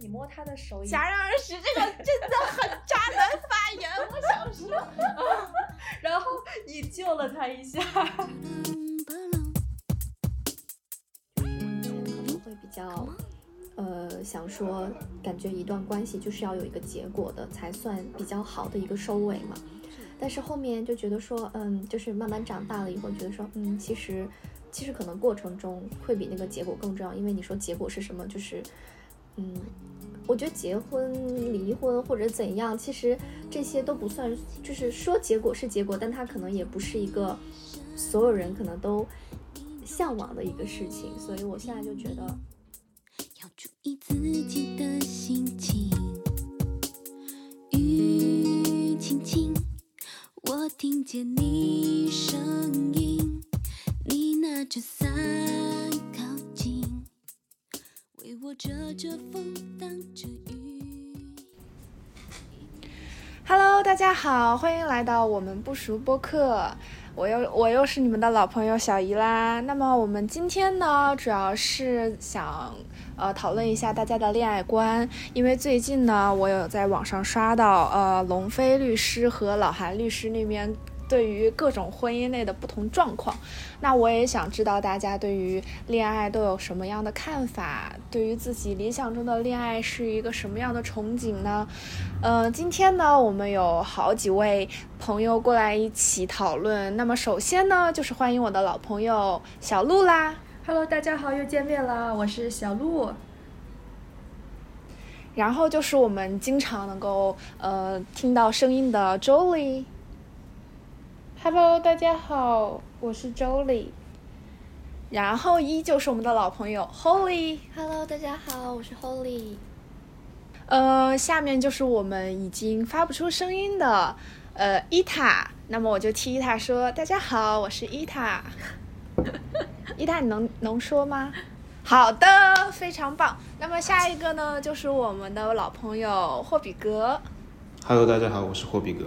你摸他的手，戛然而止，这个 真的很渣男发言，我想说，然后你救了他一下。可能会比较，呃，想说，感觉一段关系就是要有一个结果的，才算比较好的一个收尾嘛。但是后面就觉得说，嗯，就是慢慢长大了以后，觉得说，嗯，其实，其实可能过程中会比那个结果更重要，因为你说结果是什么，就是，嗯，我觉得结婚、离婚或者怎样，其实这些都不算，就是说结果是结果，但它可能也不是一个所有人可能都向往的一个事情，所以我现在就觉得，要注意自己的心情，雨轻轻。我听见你声音，你拿着伞，为我遮着风，挡着雨。Hello，大家好，欢迎来到我们不熟播客，我又我又是你们的老朋友小姨啦。那么我们今天呢，主要是想。呃，讨论一下大家的恋爱观，因为最近呢，我有在网上刷到，呃，龙飞律师和老韩律师那边对于各种婚姻内的不同状况，那我也想知道大家对于恋爱都有什么样的看法，对于自己理想中的恋爱是一个什么样的憧憬呢？嗯，今天呢，我们有好几位朋友过来一起讨论，那么首先呢，就是欢迎我的老朋友小鹿啦。Hello，大家好，又见面了，我是小鹿。然后就是我们经常能够呃听到声音的 Jolie。Hello，大家好，我是 Jolie。然后依旧是我们的老朋友 Holly。Hello，大家好，我是 Holly。呃，下面就是我们已经发不出声音的呃伊塔，那么我就替伊塔说，大家好，我是伊塔。伊塔，你能能说吗？好的，非常棒。那么下一个呢，就是我们的老朋友霍比格。Hello，大家好，我是霍比格。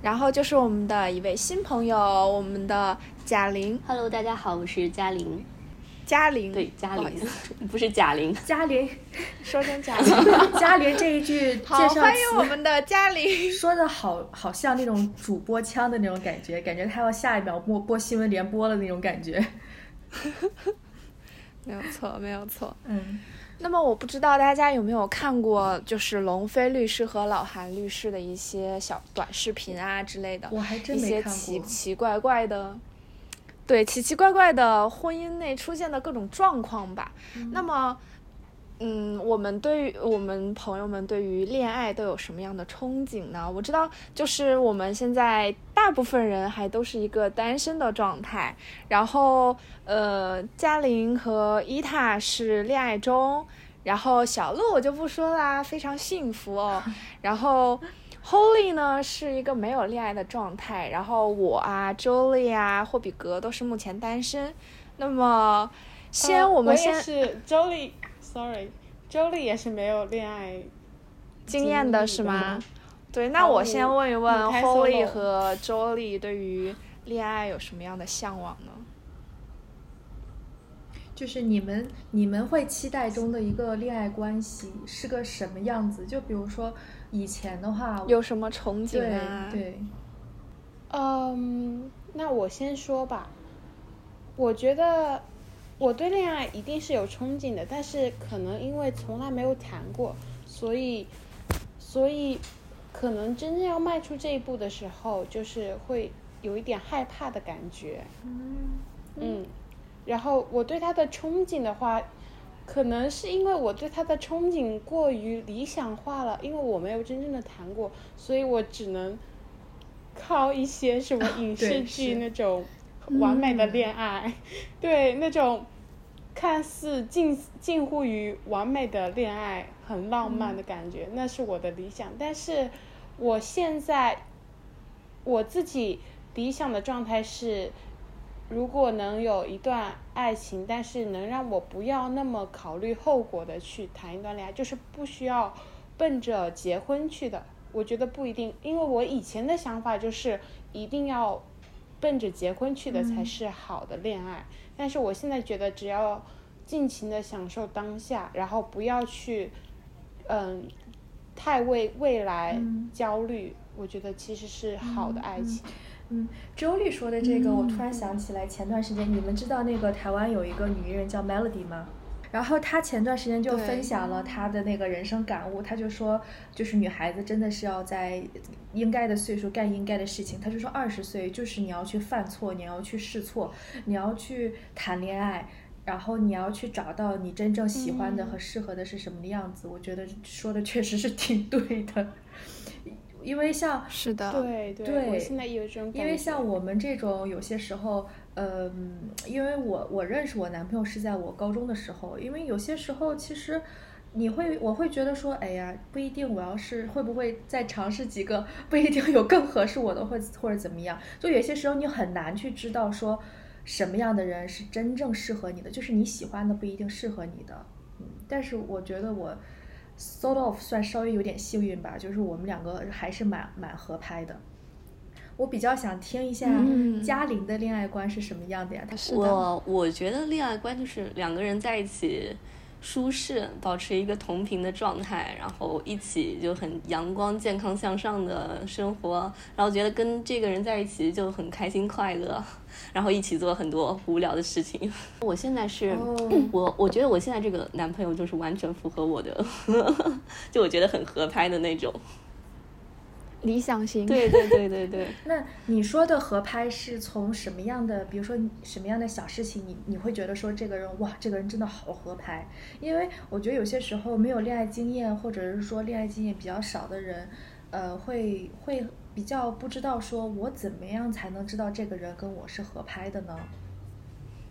然后就是我们的一位新朋友，我们的贾玲。Hello，大家好，我是贾玲。贾玲，对，贾玲，不是贾玲。贾玲，说成贾玲。贾玲这一句介绍好，欢迎我们的贾玲。说的好好像那种主播腔的那种感觉，感觉他要下一秒播播新闻联播了那种感觉。没有错，没有错。嗯，那么我不知道大家有没有看过，就是龙飞律师和老韩律师的一些小短视频啊之类的，我还真没看过。一些奇奇怪怪的，对，奇奇怪怪的婚姻内出现的各种状况吧。那么。嗯，我们对于我们朋友们对于恋爱都有什么样的憧憬呢？我知道，就是我们现在大部分人还都是一个单身的状态。然后，呃，嘉玲和伊塔是恋爱中，然后小鹿我就不说啦，非常幸福哦。然后，Holy 呢是一个没有恋爱的状态。然后我啊，Jolie 啊，霍比格都是目前单身。那么，先我们先是 Jolie。Sorry，Jolie 也是没有恋爱经验的是吗？对，那我先问一问 Holly 和 Jolie 对于恋爱有什么样的向往呢？就是你们你们会期待中的一个恋爱关系是个什么样子？就比如说以前的话，有什么憧憬啊？对，嗯，那我先说吧，我觉得。我对恋爱一定是有憧憬的，但是可能因为从来没有谈过，所以，所以，可能真正要迈出这一步的时候，就是会有一点害怕的感觉。嗯嗯，然后我对他的憧憬的话，可能是因为我对他的憧憬过于理想化了，因为我没有真正的谈过，所以我只能靠一些什么影视剧那种。完美的恋爱，对那种看似近近乎于完美的恋爱，很浪漫的感觉，那是我的理想。但是我现在我自己理想的状态是，如果能有一段爱情，但是能让我不要那么考虑后果的去谈一段恋爱，就是不需要奔着结婚去的。我觉得不一定，因为我以前的想法就是一定要。奔着结婚去的才是好的恋爱，但是我现在觉得只要尽情的享受当下，然后不要去嗯太为未来嗯。焦虑，我觉得其实是好的爱情。嗯，周丽说的这个，我突然嗯。想起来，前段时间你们知道那个台湾有一个女艺人叫 Melody 吗？然后他前段时间就分享了他的那个人生感悟，他就说，就是女孩子真的是要在应该的岁数干应该的事情。他就说，二十岁就是你要去犯错，你要去试错，你要去谈恋爱，然后你要去找到你真正喜欢的嗯和适合的是什么的样子。我觉得说的确实是挺对的，因为像是的，对对，对我现在也有这种感觉。因为像我们这种有些时候，嗯，因为我我认识我男朋友是在我高中的时候，因为有些时候其实你会我会觉得说，哎呀，不一定我要是会不会再尝试几个，不一定有更合适我的，或或者怎么样，就有些时候你很难去知道说什么样的人是真正适合你的，就是你喜欢的不一定适合你的，嗯，但是我觉得我。sort of 算稍微有点幸运吧，就是我们两个还是蛮蛮合拍的。我比较想听一下嗯嘉玲的恋爱观是什么样的呀？她是的，我我觉得恋爱观就是两个人在一起舒适，保持一个同频的状态，然后一起就很阳光、健康向上的生活，然后觉得跟这个人在一起就很开心快乐，然后一起做很多无聊的事情。我现在是、哦 我，我觉得我现在这个男朋友就是完全符合我的，就我觉得很合拍的那种。理想型。对对对对对。那你说的合拍是从什么样的，比如说什么样的小事情你，你会觉得说这个人哇，这个人真的好合拍？因为我觉得有些时候没有恋爱经验，或者是说恋爱经验比较少的人，呃，会会比较不知道说我怎么样才能知道这个人跟我是合拍的呢？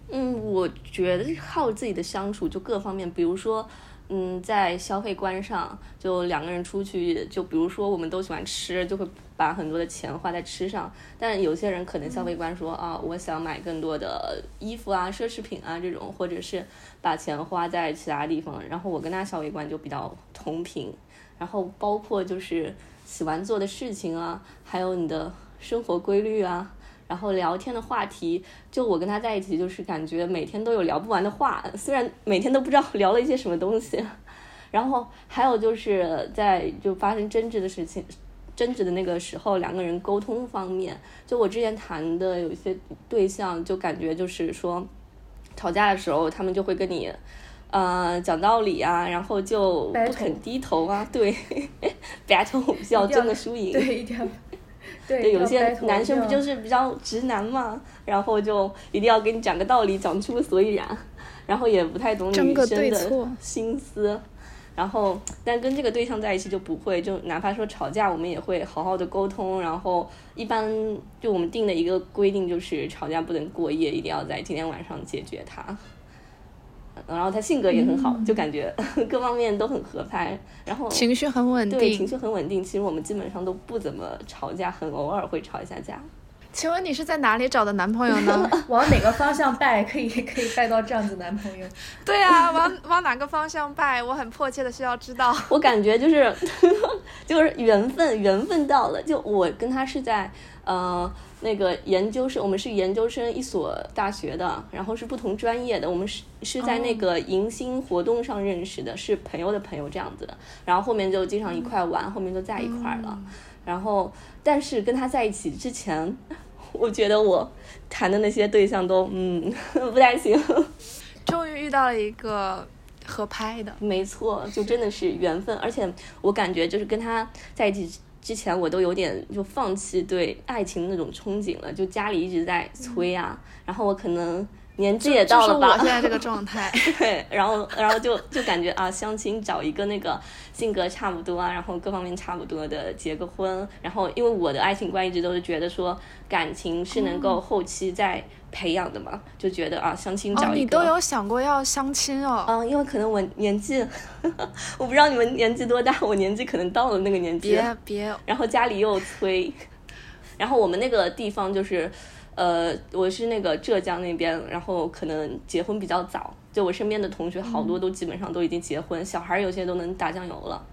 嗯，我觉得靠自己的相处，就各方面，比如说，嗯，在消费观上，就两个人出去，就比如说我们都喜欢吃，就会把很多的钱花在吃上。但有些人可能消费观说、啊，我想买更多的衣服啊、奢侈品啊这种，或者是把钱花在其他地方。然后我跟他消费观就比较同频，然后包括就是喜欢做的事情啊，还有你的生活规律啊。然后聊天的话题，就我跟他在一起，就是感觉每天都有聊不完的话，虽然每天都不知道 聊了一些什么东西。然后还有就是在就发生争执的事情，争执的那个时候，两个人沟通方面，就我之前谈的有一些对象，就感觉就是说，吵架的时候他们就会跟你。呃，讲道理啊，然后就不肯低头啊，对，battle 比较一定要争个输赢，对，一定要对对，有些男生不就是比较直男嘛，然后就一定要给你讲个道理，讲出个所以然，然后也不太懂女生的心思，然后但跟这个对象在一起就不会，就哪怕说吵架，我们也会好好的沟通，然后一般就我们定的一个规定就是吵架不能过夜，一定要在今天晚上解决它。然后他性格也很好，就感觉 各方面都很合拍，然后情绪很稳定对情。绪很稳定。其实我们基本上都不怎么吵架，很偶尔会吵一下架。请问你是在哪里找的男朋友呢？往哪个方向拜可以可以拜到这样子男朋友？对啊，往往哪个方向拜？我很迫切的需要知道。我感觉就是就是缘分，缘分到了。就我跟他是在呃那个研究生，我们是研究生一所大学的，然后是不同专业的，我们是是在那个迎新活动上认识的，是朋友的朋友这样子的。然后后面就经常一块玩，后面就在一块儿了。然后，但是跟他在一起之前，我觉得我谈的那些对象都嗯 不太行。终于遇到了一个合拍的。没错，就真的是缘分，而且我感觉就是跟他在一起之前，我都有点就放弃对爱情那种憧憬了，就家里一直在催啊，然后我可能年纪也到了吧，就是我现在这个状态。对，然后然后就就感觉啊，相亲找一个那个性格差不多啊，然后各方面差不多的结个婚，然后因为我的爱情观一直都是觉得说感情是能够后期再培养的嘛，就觉得啊，相亲哦找，一个。你都有想过要相亲哦？嗯，因为可能我年纪，我不知道你们年纪多大，我年纪可能到了那个年纪，别别，然后家里又催，然后我们那个地方就是，呃，我是那个浙江那边，然后可能结婚比较早，就我身边的同学好多都基本上都已经结婚，小孩儿有些都能打酱油了。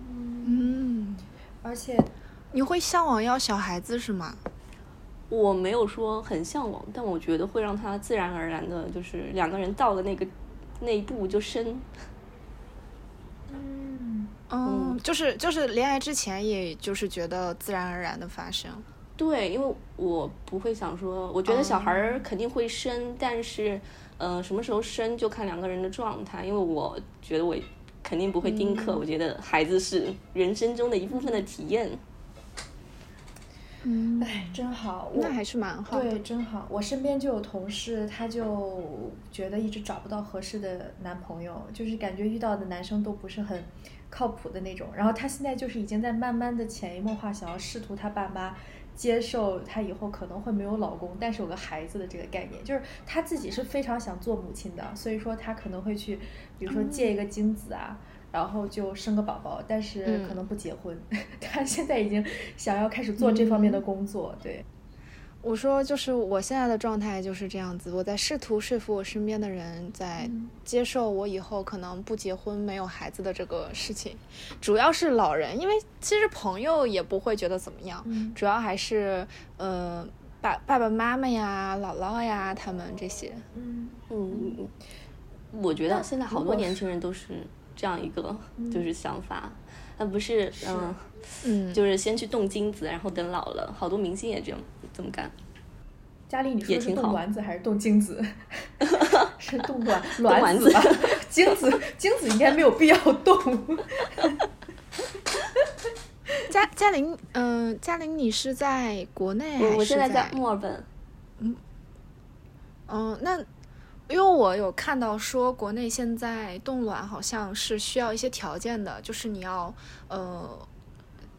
嗯，而且你会向往要小孩子是吗？我没有说很向往，但我觉得会让他自然而然的，就是两个人到了那个那一步就生。嗯，嗯，就是就是恋爱之前，也就是觉得自然而然的发生。对，因为我不会想说，我觉得小孩儿肯定会生，但是，呃，什么时候生就看两个人的状态。因为我觉得我肯定不会丁克，我觉得孩子是人生中的一部分的体验。嗯，哎，真好，那还是蛮好的。对，真好。我身边就有同事，她就觉得一直找不到合适的男朋友，就是感觉遇到的男生都不是很靠谱的那种。然后她现在就是已经在慢慢的潜移默化，想要试图她爸妈接受她以后可能会没有老公，但是有个孩子的这个概念。就是她自己是非常想做母亲的，所以说她可能会去，比如说借一个精子啊。然后就生个宝宝，但是可能不结婚。他现在已经想要开始做这方面的工作。对，我说就是我现在的状态就是这样子，我在试图说服我身边的人在接受我以后可能不结婚、没有孩子的这个事情。主要是老人，因为其实朋友也不会觉得怎么样，主要还是呃爸爸爸妈妈呀、姥姥呀他们这些。嗯嗯，我觉得现在好多年轻人都是。这样一个就是想法，那不是嗯嗯，就是先去冻精子，然后等老了，好多明星也这样这么干。佳丽，你说是冻卵子还是冻精子？是冻卵卵子吧？精子精子应该没有必要冻。嘉嘉玲，嗯，嘉玲，你是在国内还是在？我现在在墨尔本。嗯嗯，那。因为我有看到说，国内现在冻卵好像是需要一些条件的，就是你要呃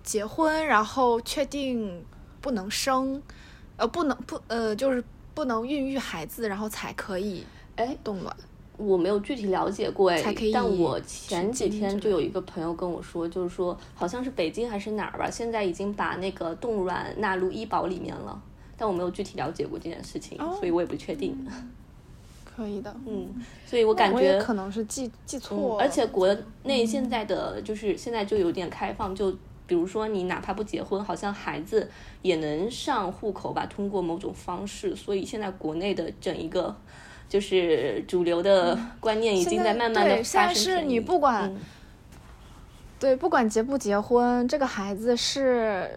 结婚，然后确定不能生，呃不能不呃就是不能孕育孩子，然后才可以哎冻卵。我没有具体了解过哎，才可以。但我前几天就有一个朋友跟我说，就是说好像是北京还是哪儿吧，现在已经把那个冻卵纳入医保里面了，但我没有具体了解过这件事情，所以我也不确定。可以的，嗯，所以我感觉可能是记记错，而且国内现在的就是现在就有点开放，就比如说你哪怕不结婚，好像孩子也能上户口吧，通过某种方式，所以现在国内的整一个就是主流的观念已经在慢慢的发生。是你不管，对，不管结不结婚，这个孩子是。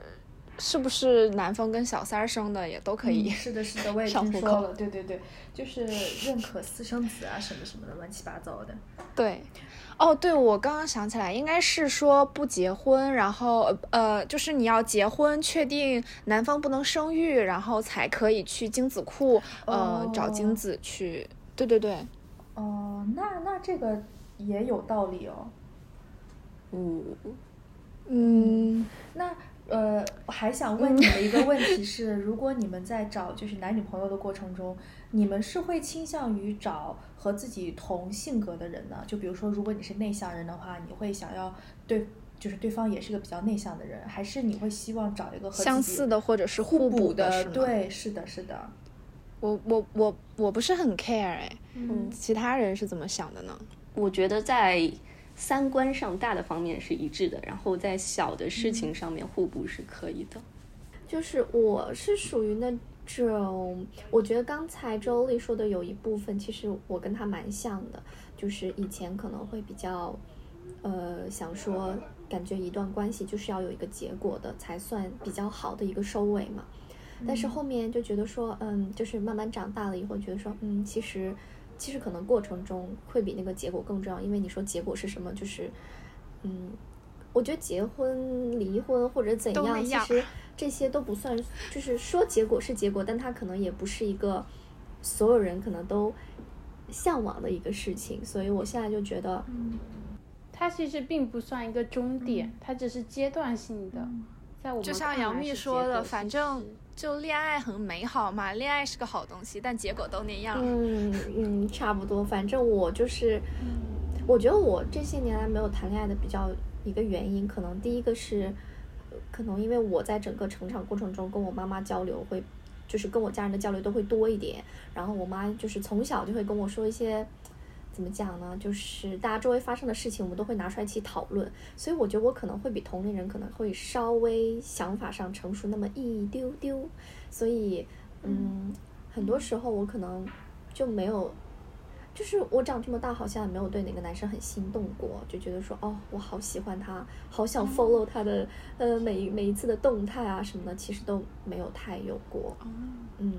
是不是男方跟小三儿生的也都可以？是的，是的，我也听说了。对对对，就是认可私生子啊，什么什么的，乱七八糟的。对，哦，对，我刚刚想起来，应该是说不结婚，然后呃，就是你要结婚，确定男方不能生育，然后才可以去精子库呃找精子去。对对对。哦，那那这个也有道理哦。嗯嗯，那。呃，我还想问你们一个问题是：如果你们在找就是男女朋友的过程中，你们是会倾向于找和自己同性格的人呢？就比如说，如果你是内向人的话，你会想要对，就是对方也是个比较内向的人，还是你会希望找一个和相似的或者是互补的？对，是的，是的。我我我我不是很 care 哎，嗯，其他人是怎么想的呢？我觉得在。三观上大的方面是一致的，然后在小的事情上面互补是可以的。就是我是属于那种，我觉得刚才周丽说的有一部分，其实我跟他蛮像的，就是以前可能会比较，呃，想说感觉一段关系就是要有一个结果的才算比较好的一个收尾嘛。但是后面就觉得说，嗯，就是慢慢长大了以后，觉得说，嗯，其实。其实可能过程中会比那个结果更重要，因为你说结果是什么，就是，嗯，我觉得结婚、离婚或者怎样，其实这些都不算，就是说结果是结果，但它可能也不是一个所有人可能都向往的一个事情，所以我现在就觉得，它其实并不算一个终点，它只是阶段性的，在我们就像杨幂说的，反正。就恋爱很美好嘛，恋爱是个好东西，但结果都那样。嗯嗯，差不多。反正我就是，我觉得我这些年来没有谈恋爱的比较一个原因，可能第一个是，可能因为我在整个成长过程中跟我妈妈交流会，就是跟我家人的交流都会多一点。然后我妈就是从小就会跟我说一些。怎么讲呢？就是大家周围发生的事情，我们都会拿出来一起讨论。所以我觉得我可能会比同龄人可能会稍微想法上成熟那么一丢丢。所以，嗯，很多时候我可能就没有，就是我长这么大好像也没有对哪个男生很心动过，就觉得说哦，我好喜欢他，好想 follow 他的呃每每一次的动态啊什么的，其实都没有太有过。嗯，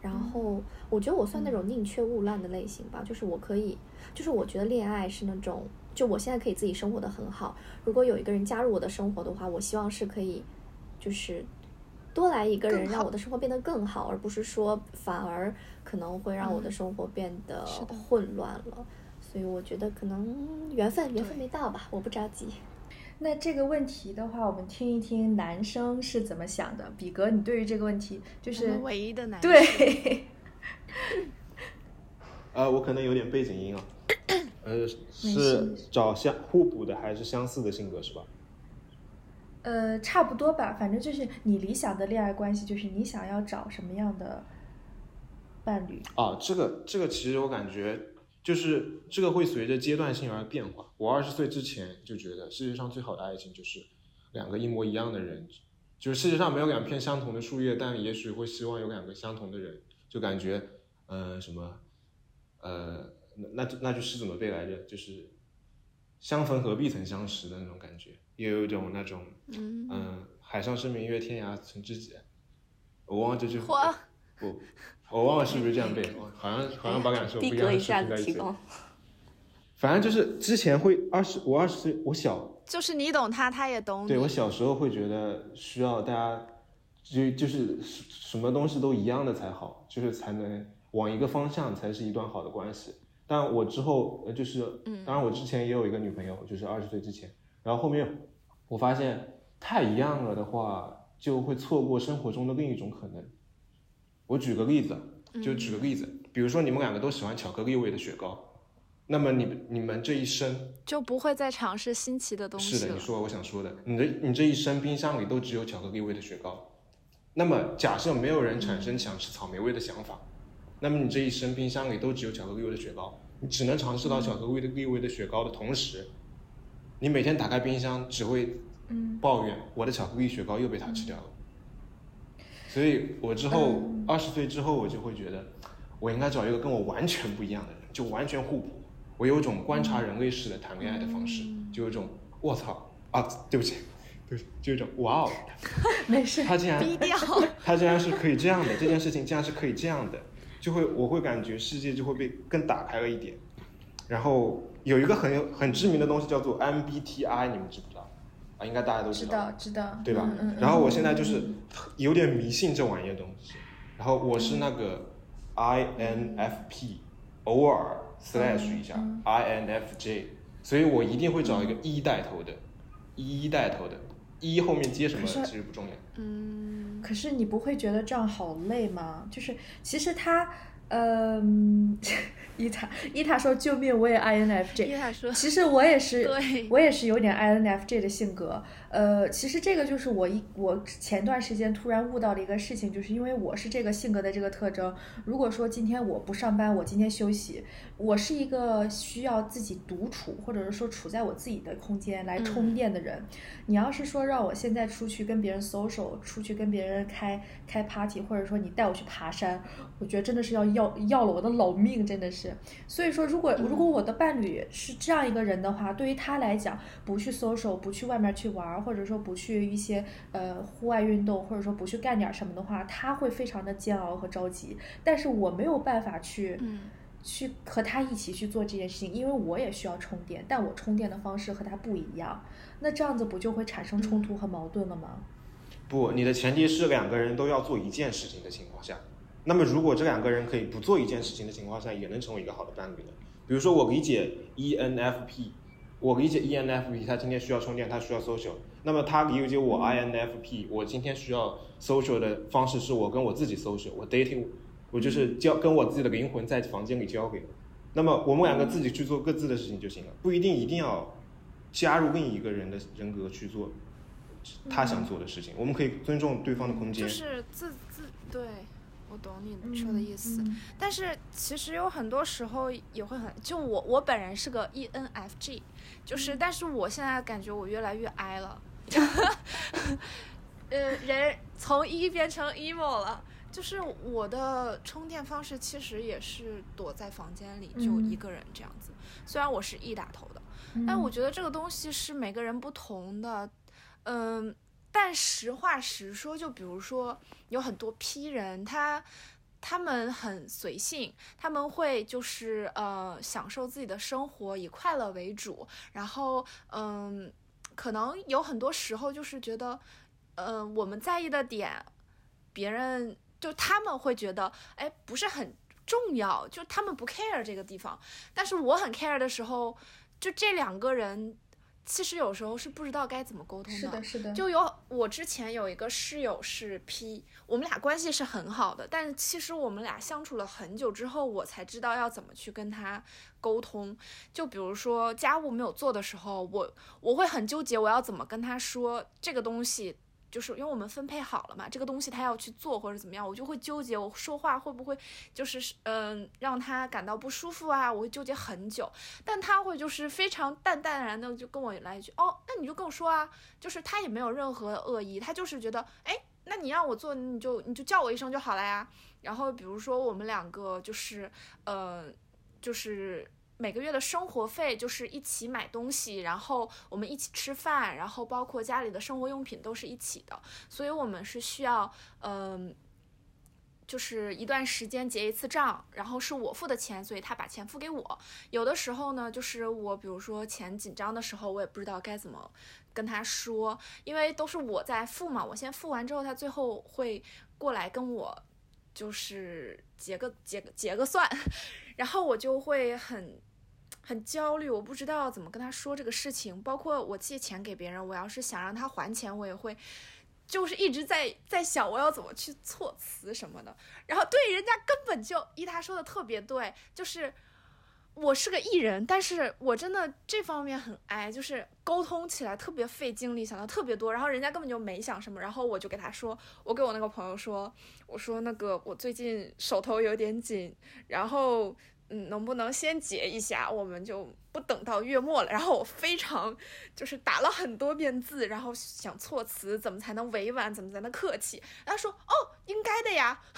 然后我觉得我算那种宁缺毋滥的类型吧，就是我可以，就是我觉得恋爱是那种，就我现在可以自己生活的很好，如果有一个人加入我的生活的话，我希望是可以，就是多来一个人，让我的生活变得更好，而不是说反而可能会让我的生活变得混乱了。所以我觉得可能缘分缘分没到吧，我不着急。那这个问题的话，我们听一听男生是怎么想的。比格，你对于这个问题就是唯一的男对。呃，我可能有点背景音啊。呃，是找相互补的还是相似的性格是吧？呃，差不多吧，反正就是你理想的恋爱关系，就是你想要找什么样的伴侣啊？这个这个其实我感觉。就是这个会随着阶段性而变化。我二十岁之前就觉得世界上最好的爱情就是两个一模一样的人，就是世界上没有两片相同的树叶，但也许会希望有两个相同的人，就感觉，呃，什么，呃，那那那句诗怎么背来着？就是相逢何必曾相识的那种感觉，也有一种那种，嗯，海上生明月，天涯存知己。我忘了这句话。不。我忘了是不是这样背，好像好像把感受不一样的在一起。反正就是之前会二十，我二十岁，我小，就是你懂他，他也懂你。对我小时候会觉得需要大家，就就是什么东西都一样的才好，就是才能往一个方向才是一段好的关系。但我之后就是，当然我之前也有一个女朋友，就是二十岁之前，然后后面我发现太一样了的话，就会错过生活中的另一种可能。我举个例子，就举个例子，比如说你们两个都喜欢巧克力味的雪糕，那么你你们这一生就不会再尝试新奇的东西是的，你说我想说的，你的你这一生冰箱里都只有巧克力味的雪糕，那么假设没有人产生想吃草莓味的想法，那么你这一生冰箱里都只有巧克力味的雪糕，你只能尝试到巧克力味的雪糕的同时，你每天打开冰箱只会抱怨我的巧克力雪糕又被他吃掉了。所以，我之后二十岁之后，我就会觉得，我应该找一个跟我完全不一样的人，就完全互补。我有一种观察人类式的谈恋爱的方式，就有一种我操啊，对不起，对，就一种哇哦，没事，他竟然 他竟然是可以这样的，这件事情竟然是可以这样的，就会我会感觉世界就会被更打开了一点。然后有一个很有很知名的东西叫做 MBTI，你们知不知道？啊应该大家都知道，知道，知道对吧？然后我现在就是有点迷信这玩意儿东西。然后我是那个 INFP，偶尔 slash 一下 INFJ，所以我一定会找一个一带头的，一带头的，一后面接什么其实不重要。嗯，可是你不会觉得这样好累吗？就是其实他。嗯，伊塔伊塔说救命，我也 INFJ。伊塔说，其实我也是，我也是有点 INFJ 的性格。呃，其实这个就是我一我前段时间突然悟到的一个事情，就是因为我是这个性格的这个特征。如果说今天我不上班，我今天休息，我是一个需要自己独处，或者是说处在我自己的空间来充电的人。你要是说让我现在出去跟别人 social，出去跟别人开开 party，或者说你带我去爬山，我觉得真的是要要要了我的老命，真的是。所以说，如果如果我的伴侣是这样一个人的话，对于他来讲，不去 social，不去外面去玩。或者说不去一些呃户外运动，或者说不去干点什么的话，他会非常的煎熬和着急。但是我没有办法去，去和他一起去做这件事情，因为我也需要充电，但我充电的方式和他不一样。那这样子不就会产生冲突和矛盾了吗？不，你的前提是两个人都要做一件事情的情况下。那么如果这两个人可以不做一件事情的情况下，也能成为一个好的伴侣的？比如说我理解 ENFP，我理解 ENFP，他今天需要充电，他需要 social。那么他理解我 INFP，我今天需要 social 的方式是我跟我自己 social，我 dating，我就是交跟我自己的灵魂在房间里交流。那么我们两个自己去做各自的事情就行了，不一定一定要加入另一个人的人格去做他想做的事情。我们可以尊重对方的空间。就是自自对，我懂你说的意思。但是其实有很多时候也会很，就我我本人是个 ENFG，就是但是我现在感觉我越来越 I 了。呃，人从一变成 emo 了，就是我的充电方式其实也是躲在房间里，就一个人这样子。虽然我是 E 打头的，但我觉得这个东西是每个人不同的。嗯，但实话实说，就比如说有很多批人，他他们很随性，他们会就是呃享受自己的生活，以快乐为主。然后嗯，可能有很多时候就是觉得，嗯，我们在意的点，别人就他们会觉得，哎，不是很重要，就他们不 care 这个地方。但是我很 care 的时候，就这两个人。其实有时候是不知道该怎么沟通的，是的，是的。就有我之前有一个室友是 P，我们俩关系是很好的，但其实我们俩相处了很久之后，我才知道要怎么去跟他沟通。就比如说家务没有做的时候，我我会很纠结，我要怎么跟他说这个东西。就是因为我们分配好了嘛，这个东西他要去做或者怎么样，我就会纠结，我说话会不会就是嗯让他感到不舒服啊？我会纠结很久，但他会就是非常淡淡然的就跟我来一句，哦，那你就跟我说啊，就是他也没有任何恶意，他就是觉得，哎，那你让我做，你就你就叫我一声就好了呀。然后比如说我们两个就是，呃，就是。每个月的生活费就是一起买东西，然后我们一起吃饭，然后包括家里的生活用品都是一起的，所以我们是需要，嗯，就是一段时间结一次账，然后是我付的钱，所以他把钱付给我。有的时候呢，就是我比如说钱紧张的时候，我也不知道该怎么跟他说，因为都是我在付嘛，我先付完之后，他最后会过来跟我就是结个结个结个算，然后我就会很。很焦虑，我不知道怎么跟他说这个事情。包括我借钱给别人，我要是想让他还钱，我也会，就是一直在在想我要怎么去措辞什么的。然后对人家根本就依他说的特别对，就是我是个艺人，但是我真的这方面很哎，就是沟通起来特别费精力，想的特别多。然后人家根本就没想什么，然后我就给他说，我给我那个朋友说，我说那个我最近手头有点紧，然后。嗯，能不能先结一下？我们就不等到月末了。然后我非常就是打了很多遍字，然后想措辞怎么才能委婉，怎么才能客气。他说：“哦，应该的呀。”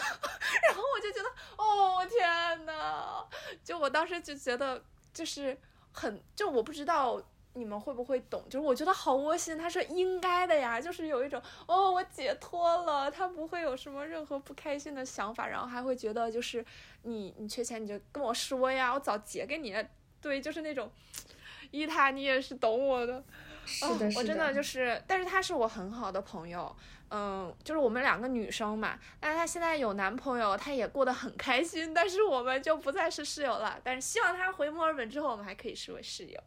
然后我就觉得，哦天呐，就我当时就觉得就是很，就我不知道。你们会不会懂？就是我觉得好窝心。他说应该的呀，就是有一种哦，我解脱了，他不会有什么任何不开心的想法，然后还会觉得就是你你缺钱你就跟我说呀，我早结给你。对，就是那种 伊塔，你也是懂我的。是的，是的。我真的就是，但是他是我很好的朋友，嗯，就是我们两个女生嘛。但是他现在有男朋友，他也过得很开心，但是我们就不再是室友了。但是希望他回墨尔本之后，我们还可以视为室友。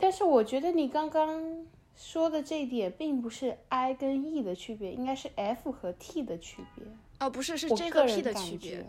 但是我觉得你刚刚说的这一点并不是 I 跟 E 的区别，应该是 F 和 T 的区别。哦，不是，是 J 和 P 的区别。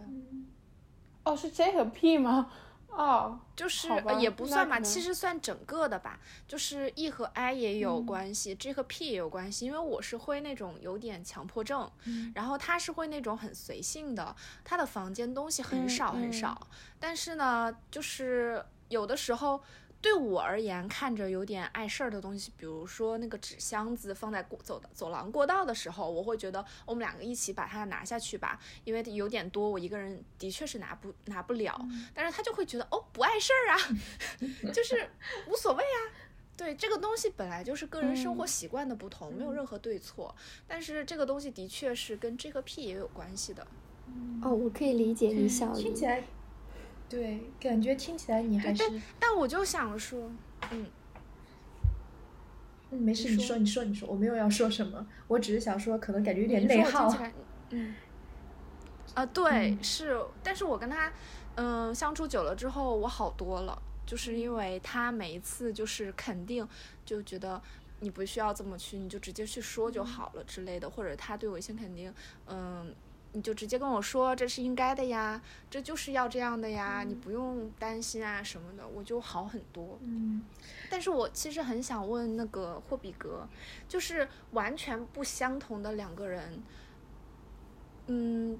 哦，是 J 和 P 吗？哦，就是也不算吧，其实算整个的吧。就是 E 和 I 也有关系，J 和 P 也有关系。因为我是会那种有点强迫症，然后他是会那种很随性的，他的房间东西很少很少，但是呢，就是有的时候。对我而言，看着有点碍事儿的东西，比如说那个纸箱子放在过走的走廊过道的时候，我会觉得我们两个一起把它拿下去吧，因为有点多，我一个人的确是拿不拿不了。但是他就会觉得哦，不碍事儿啊，就是无所谓啊。对，这个东西本来就是个人生活习惯的不同，没有任何对错。但是这个东西的确是跟这个屁也有关系的。哦，我可以理解你小听起来。对，感觉听起来你还是，但我就想说，嗯，嗯，没事，你说，你说，你说，我没有要说什么，我只是想说，可能感觉有点内耗。嗯，啊，对，是，但是我跟他，嗯，相处久了之后，我好多了，就是因为他每一次就是肯定就觉得你不需要这么去，你就直接去说就好了之类的，或者他对我一些肯定，嗯。你就直接跟我说这是应该的呀，这就是要这样的呀，你不用担心啊什么的，我就好很多。嗯，但是我其实很想问那个霍比格，就是完全不相同的两个人，嗯，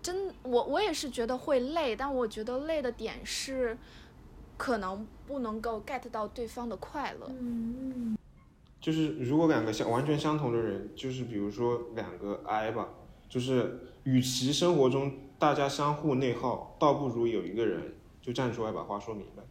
真我我也是觉得会累，但我觉得累的点是可能不能够 get 到对方的快乐。嗯，就是如果两个相完全相同的人，就是比如说两个 I 吧。就是与其生活中大家相互内耗，倒不如有一个人就站出来把话说明白。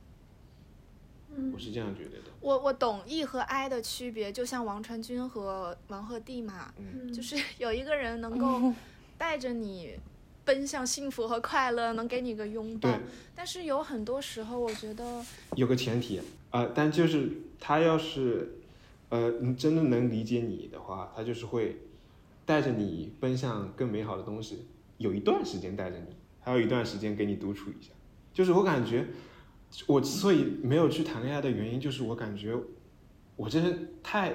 嗯我是这样觉得的。我我懂 E 和 I 的区别，就像王传君和王鹤棣嘛，嗯就是 有一个人能够 带着你奔向幸福和快乐，能给你个拥抱对。但是有很多时候，我觉得有个前提，呃，但就是他要是，呃，你真的能理解你的话，他就是会带着你奔向更美好的东西，有一段时间带着你，还有一段时间给你独处一下。就是我感觉，我之所以没有去谈恋爱的原因，就是我感觉我真是太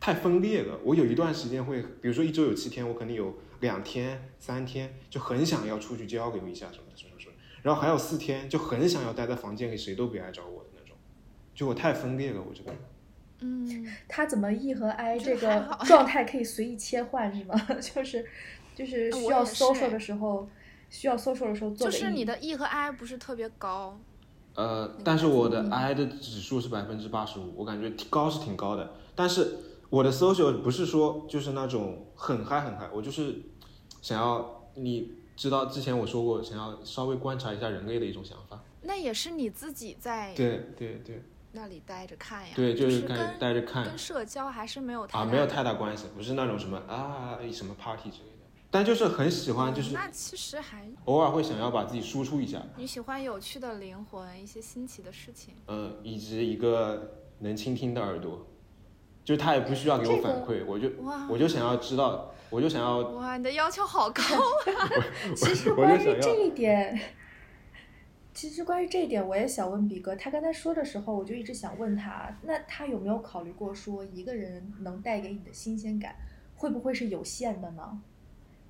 太分裂了。我有一段时间会，比如说一周有七天，我可能有两天、三天就很想要出去交流一下什么的，什么什么什么。然后还有四天就很想要待在房间里，谁都别来找我的那种，就我太分裂了，我这个人。嗯，他怎么 E 和 I 这个状态可以随意切换是吗？就是就是需要 social 哎的时候，需要 social 的时候做个就是 E 你的 E 和 I 不是特别高。呃，但是我的 I 的指数是百分之八十五，我感觉挺高是挺高的。但是我的 social 不是说就是那种很嗨很嗨，我就是想要你知道之前我说过，想要稍微观察一下人类的一种想法。那也是你自己在对对对那里待着看呀，对，就是看跟带着看跟社交还是没有太啊，没有太大关系，不是那种什么啊什么 party 之类的，但就是很喜欢，就是那其实还偶尔会想要把自己输出一下，你喜欢有趣的灵魂，一些新奇的事情。嗯，以及一个能倾听的耳朵，就他也不需要给我这个反馈，我就哇我就想要知道，我就想要，哇，你的要求好高啊。其实关于这一点，其实关于这一点，我也想问比哥。他刚才说的时候，我就一直想问他，那他有没有考虑过说，一个人能带给你的新鲜感，会不会是有限的呢？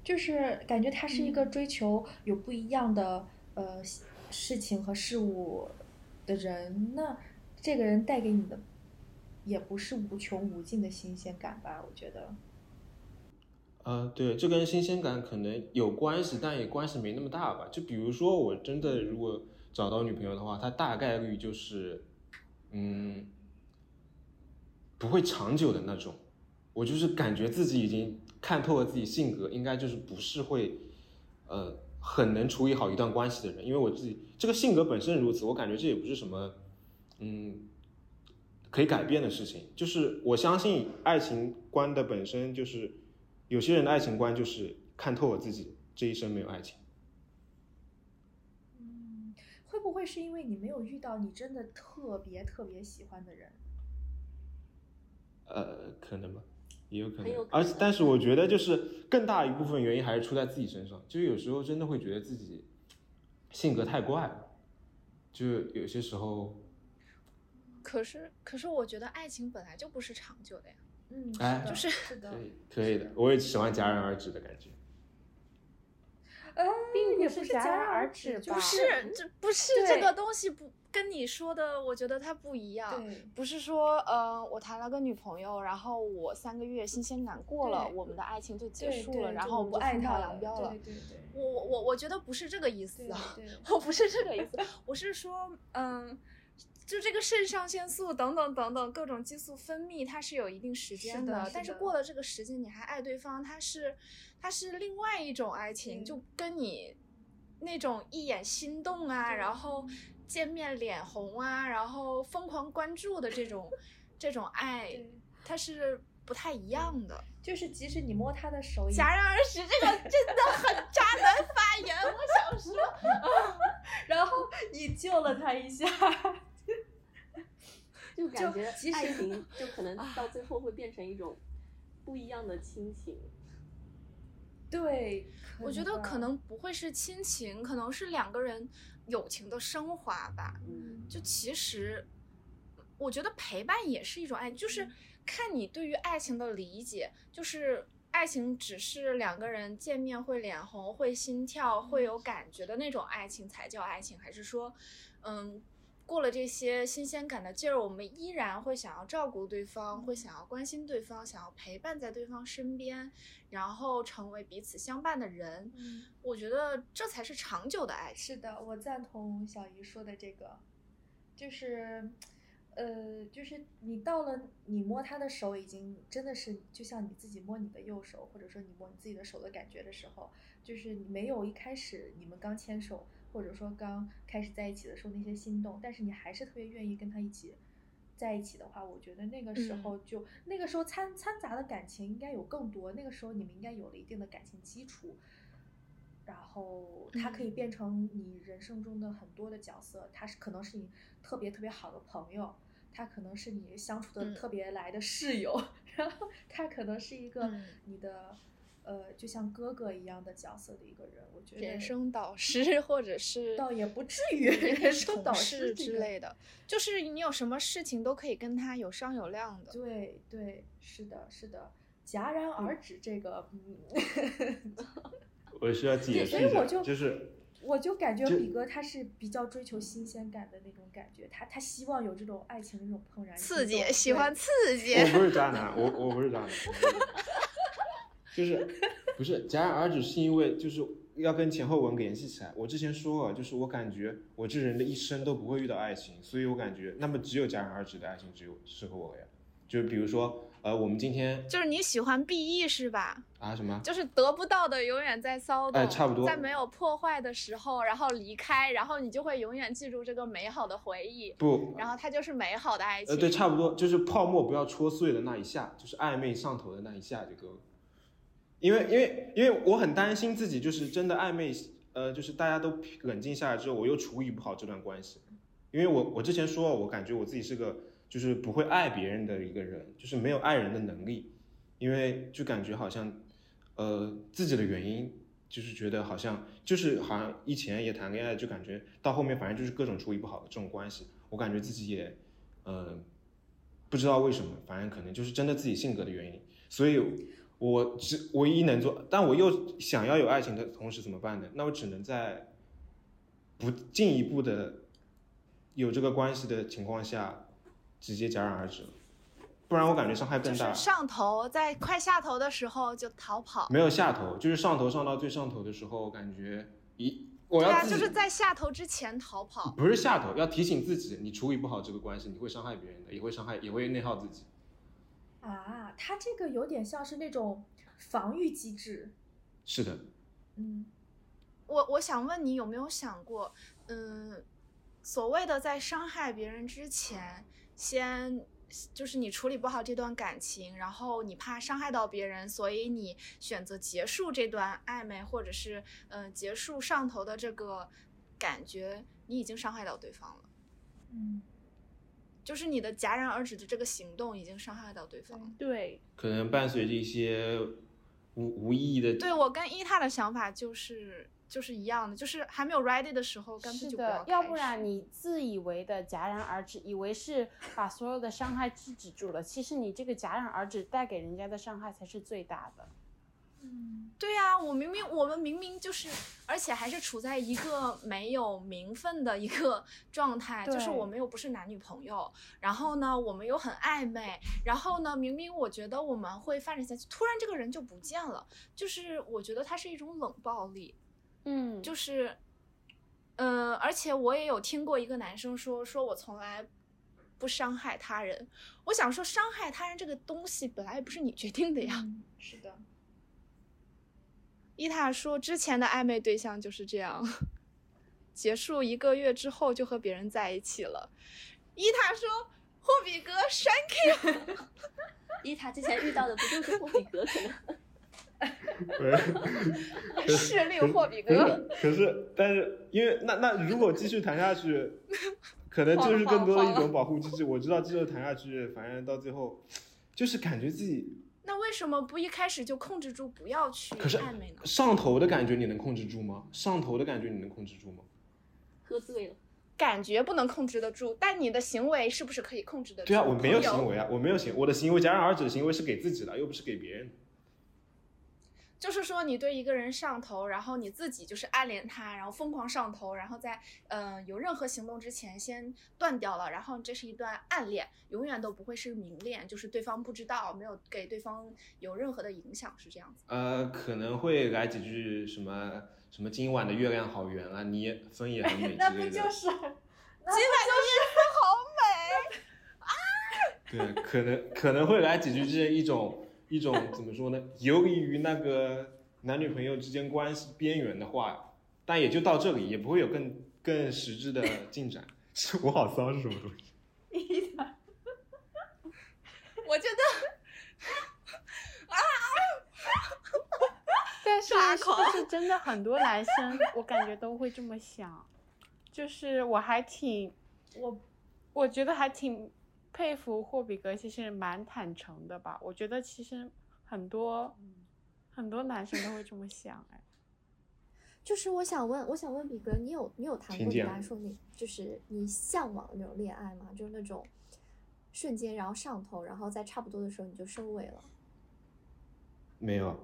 就是感觉他是一个追求有不一样的、呃事情和事物的人，那这个人带给你的也不是无穷无尽的新鲜感吧？我觉得。呃，对，这跟新鲜感可能有关系，但也关系没那么大吧。就比如说，我真的如果找到女朋友的话，她大概率就是，嗯，不会长久的那种。我就是感觉自己已经看透了自己性格，应该就是不是会，呃，很能处理好一段关系的人。因为我自己这个性格本身如此，我感觉这也不是什么，嗯，可以改变的事情。就是我相信爱情观的本身就是，有些人的爱情观就是看透了自己这一生没有爱情。嗯，会不会是因为你没有遇到你真的特别特别喜欢的人？呃，可能吧，也有可能。很有可能而且，但是我觉得就是更大一部分原因还是出在自己身上。就是有时候真的会觉得自己性格太怪了，就有些时候，可是，可是我觉得爱情本来就不是长久的呀。嗯，哎的就是是的可，以可以的，我也喜欢戛然而止的感觉。呃，并不也不是戛然而止吧不是，这不是这个东西不跟你说的，我觉得它不一样。不是说，呃，我谈了个女朋友，然后我三个月新鲜感过了，我们的爱情就结束了，然后我不爱他就分道扬镳了。对对对我我我我觉得不是这个意思啊，我不是这个意思，我是说，嗯，就这个肾上腺素等等等等各种激素分泌，它是有一定时间是的是但是过了这个时间你还爱对方，它是它是另外一种爱情，对就跟你那种一眼心动啊，然后见面脸红啊，然后疯狂关注的这种 这种爱，它是不太一样的。就是即使你摸他的手也，戛然而止，这个 真的很渣男发言，我想说。然后你救了他一下，就感觉爱情就可能到最后会变成一种不一样的亲情。对，我觉得可能不会是亲情，可能是两个人友情的升华吧。嗯，就其实，我觉得陪伴也是一种爱，就是看你对于爱情的理解，就是爱情只是两个人见面会脸红、会心跳、会有感觉的那种爱情才叫爱情，还是说，嗯。过了这些新鲜感的劲儿，我们依然会想要照顾对方，会想要关心对方，想要陪伴在对方身边，然后成为彼此相伴的人。嗯，我觉得这才是长久的爱情。是的，我赞同小姨说的这个，就是，呃，就是你到了你摸他的手，已经真的是就像你自己摸你的右手，或者说你摸你自己的手的感觉的时候，就是你没有一开始你们刚牵手，或者说刚开始在一起的时候那些心动，但是你还是特别愿意跟他一起在一起的话，我觉得那个时候就、那个时候掺掺杂的感情应该有更多，那个时候你们应该有了一定的感情基础。然后他可以变成你人生中的很多的角色，他是可能是你特别特别好的朋友，他可能是你相处的嗯。特别来的室友，然后他可能是一个嗯。你的、呃，就像哥哥一样的角色的一个人。我觉得人生导师或者是倒也不至 于人生导师之类的，就是你有什么事情都可以跟他有商有量的。对对，是的，是的，戛然而止这个，嗯，我需要解释所以我一下，就就是我就感觉就比哥他是比较追求新鲜感的那种感觉，他他希望有这种爱情的这种怦然刺激喜欢刺激。我不是渣男，我我不是渣男，就是 不是戛然而止，是因为就是要跟前后文联系起来。我之前说了，就是我感觉我这人的一生都不会遇到爱情，所以我感觉那么只有戛然而止的爱情只有适合我呀。就是比如说，呃，我们今天就是你喜欢 BE 是吧？啊什么？就是得不到的永远在骚动，哎差不多在没有破坏的时候，然后离开，然后你就会永远记住这个美好的回忆，不，然后它就是美好的爱情。呃，对，差不多，就是泡沫不要戳碎的那一下，就是暧昧上头的那一下就够了。因为因为因为我很担心自己就是真的暧昧，呃，就是大家都冷静下来之后，我又处理不好这段关系。因为我我之前说，我感觉我自己是个就是不会爱别人的一个人，就是没有爱人的能力，因为就感觉好像呃自己的原因。就是觉得好像就是好像以前也谈恋爱，就感觉到后面反正就是各种处理不好的这种关系，我感觉自己也，呃，不知道为什么，反正可能就是真的自己性格的原因，所以我只唯一能做，但我又想要有爱情的同时怎么办呢？那我只能在不进一步的有这个关系的情况下，直接戛然而止了，不然我感觉伤害更大。就是上头，在快下头的时候就逃跑。没有下头，就是上头上到最上头的时候，感觉一我对啊，要自己、就是在下头之前逃跑。不是下头，要提醒自己，你处理不好这个关系，你会伤害别人的，也会伤害，也会内耗自己。啊，他这个有点像是那种防御机制，是的，嗯。我我想问你有没有想过，嗯，所谓的在伤害别人之前，先就是你处理不好这段感情，然后你怕伤害到别人，所以你选择结束这段暧昧，或者是嗯、呃结束上头的这个感觉，你已经伤害到对方了。嗯，就是你的戛然而止的这个行动已经伤害到对方了。对，可能伴随着一些无无意义的，对我跟伊塔的想法就是就是一样的，就是还没有 ready 的时候，干脆就不要，要开始不然你自以为的戛然而止，以为是把所有的伤害制止住了，其实你这个戛然而止带给人家的伤害才是最大的。对呀、我明明我们明明就是，而且还是处在一个没有名分的一个状态，就是我们又不是男女朋友，然后呢，我们又很暧昧，然后呢，明明我觉得我们会发展下去，突然这个人就不见了，就是我觉得他是一种冷暴力，嗯，就是，呃，而且我也有听过一个男生说，说我从来不伤害他人，我想说，伤害他人这个东西本来也不是你决定的呀。嗯是的，伊塔说，之前的暧昧对象就是这样，结束一个月之后就和别人在一起了。伊塔说，霍比格，thank you。伊塔之前遇到的不就是霍比格可能？势力霍比可格，可是，但是因为那那如果继续谈下去，可能就是更多的一种保护机制。我知道继续谈下去，反正到最后，就是感觉自己那为什么不一开始就控制住，不要去可是暧昧呢？上头的感觉，你能控制住吗？上头的感觉你能控制住吗？喝醉了，感觉不能控制得住，但你的行为是不是可以控制得住？对啊，我没有行为啊，我没有行，我的行为戛然而止的行为是给自己的，又不是给别人的。就是说，你对一个人上头，然后你自己就是暗恋他，然后疯狂上头，然后在嗯、呃有任何行动之前先断掉了，然后这是一段暗恋，永远都不会是明恋，就是对方不知道，没有给对方有任何的影响，是这样子。呃，可能会来几句什么什么今晚的月亮好圆啊，你也风也很美 之类的。是，今 晚的月亮好美 啊，对，可能可能会来几句这一种一种怎么说呢？游离于那个男女朋友之间关系边缘的话，但也就到这里，也不会有更更实质的进展。是我好骚是什么东西？我觉得但是抓是不是真的很多男生，我感觉都会这么想？就是我还挺，我我觉得还挺佩服霍比格，其实蛮坦诚的吧。我觉得其实很多很多男生都会这么想，哎，就是我想问，我想问比格，你有你有谈过你请讲刚才说你就是你向往的那种恋爱吗？就是那种瞬间然后上头，然后在差不多的时候你就收尾了。没有，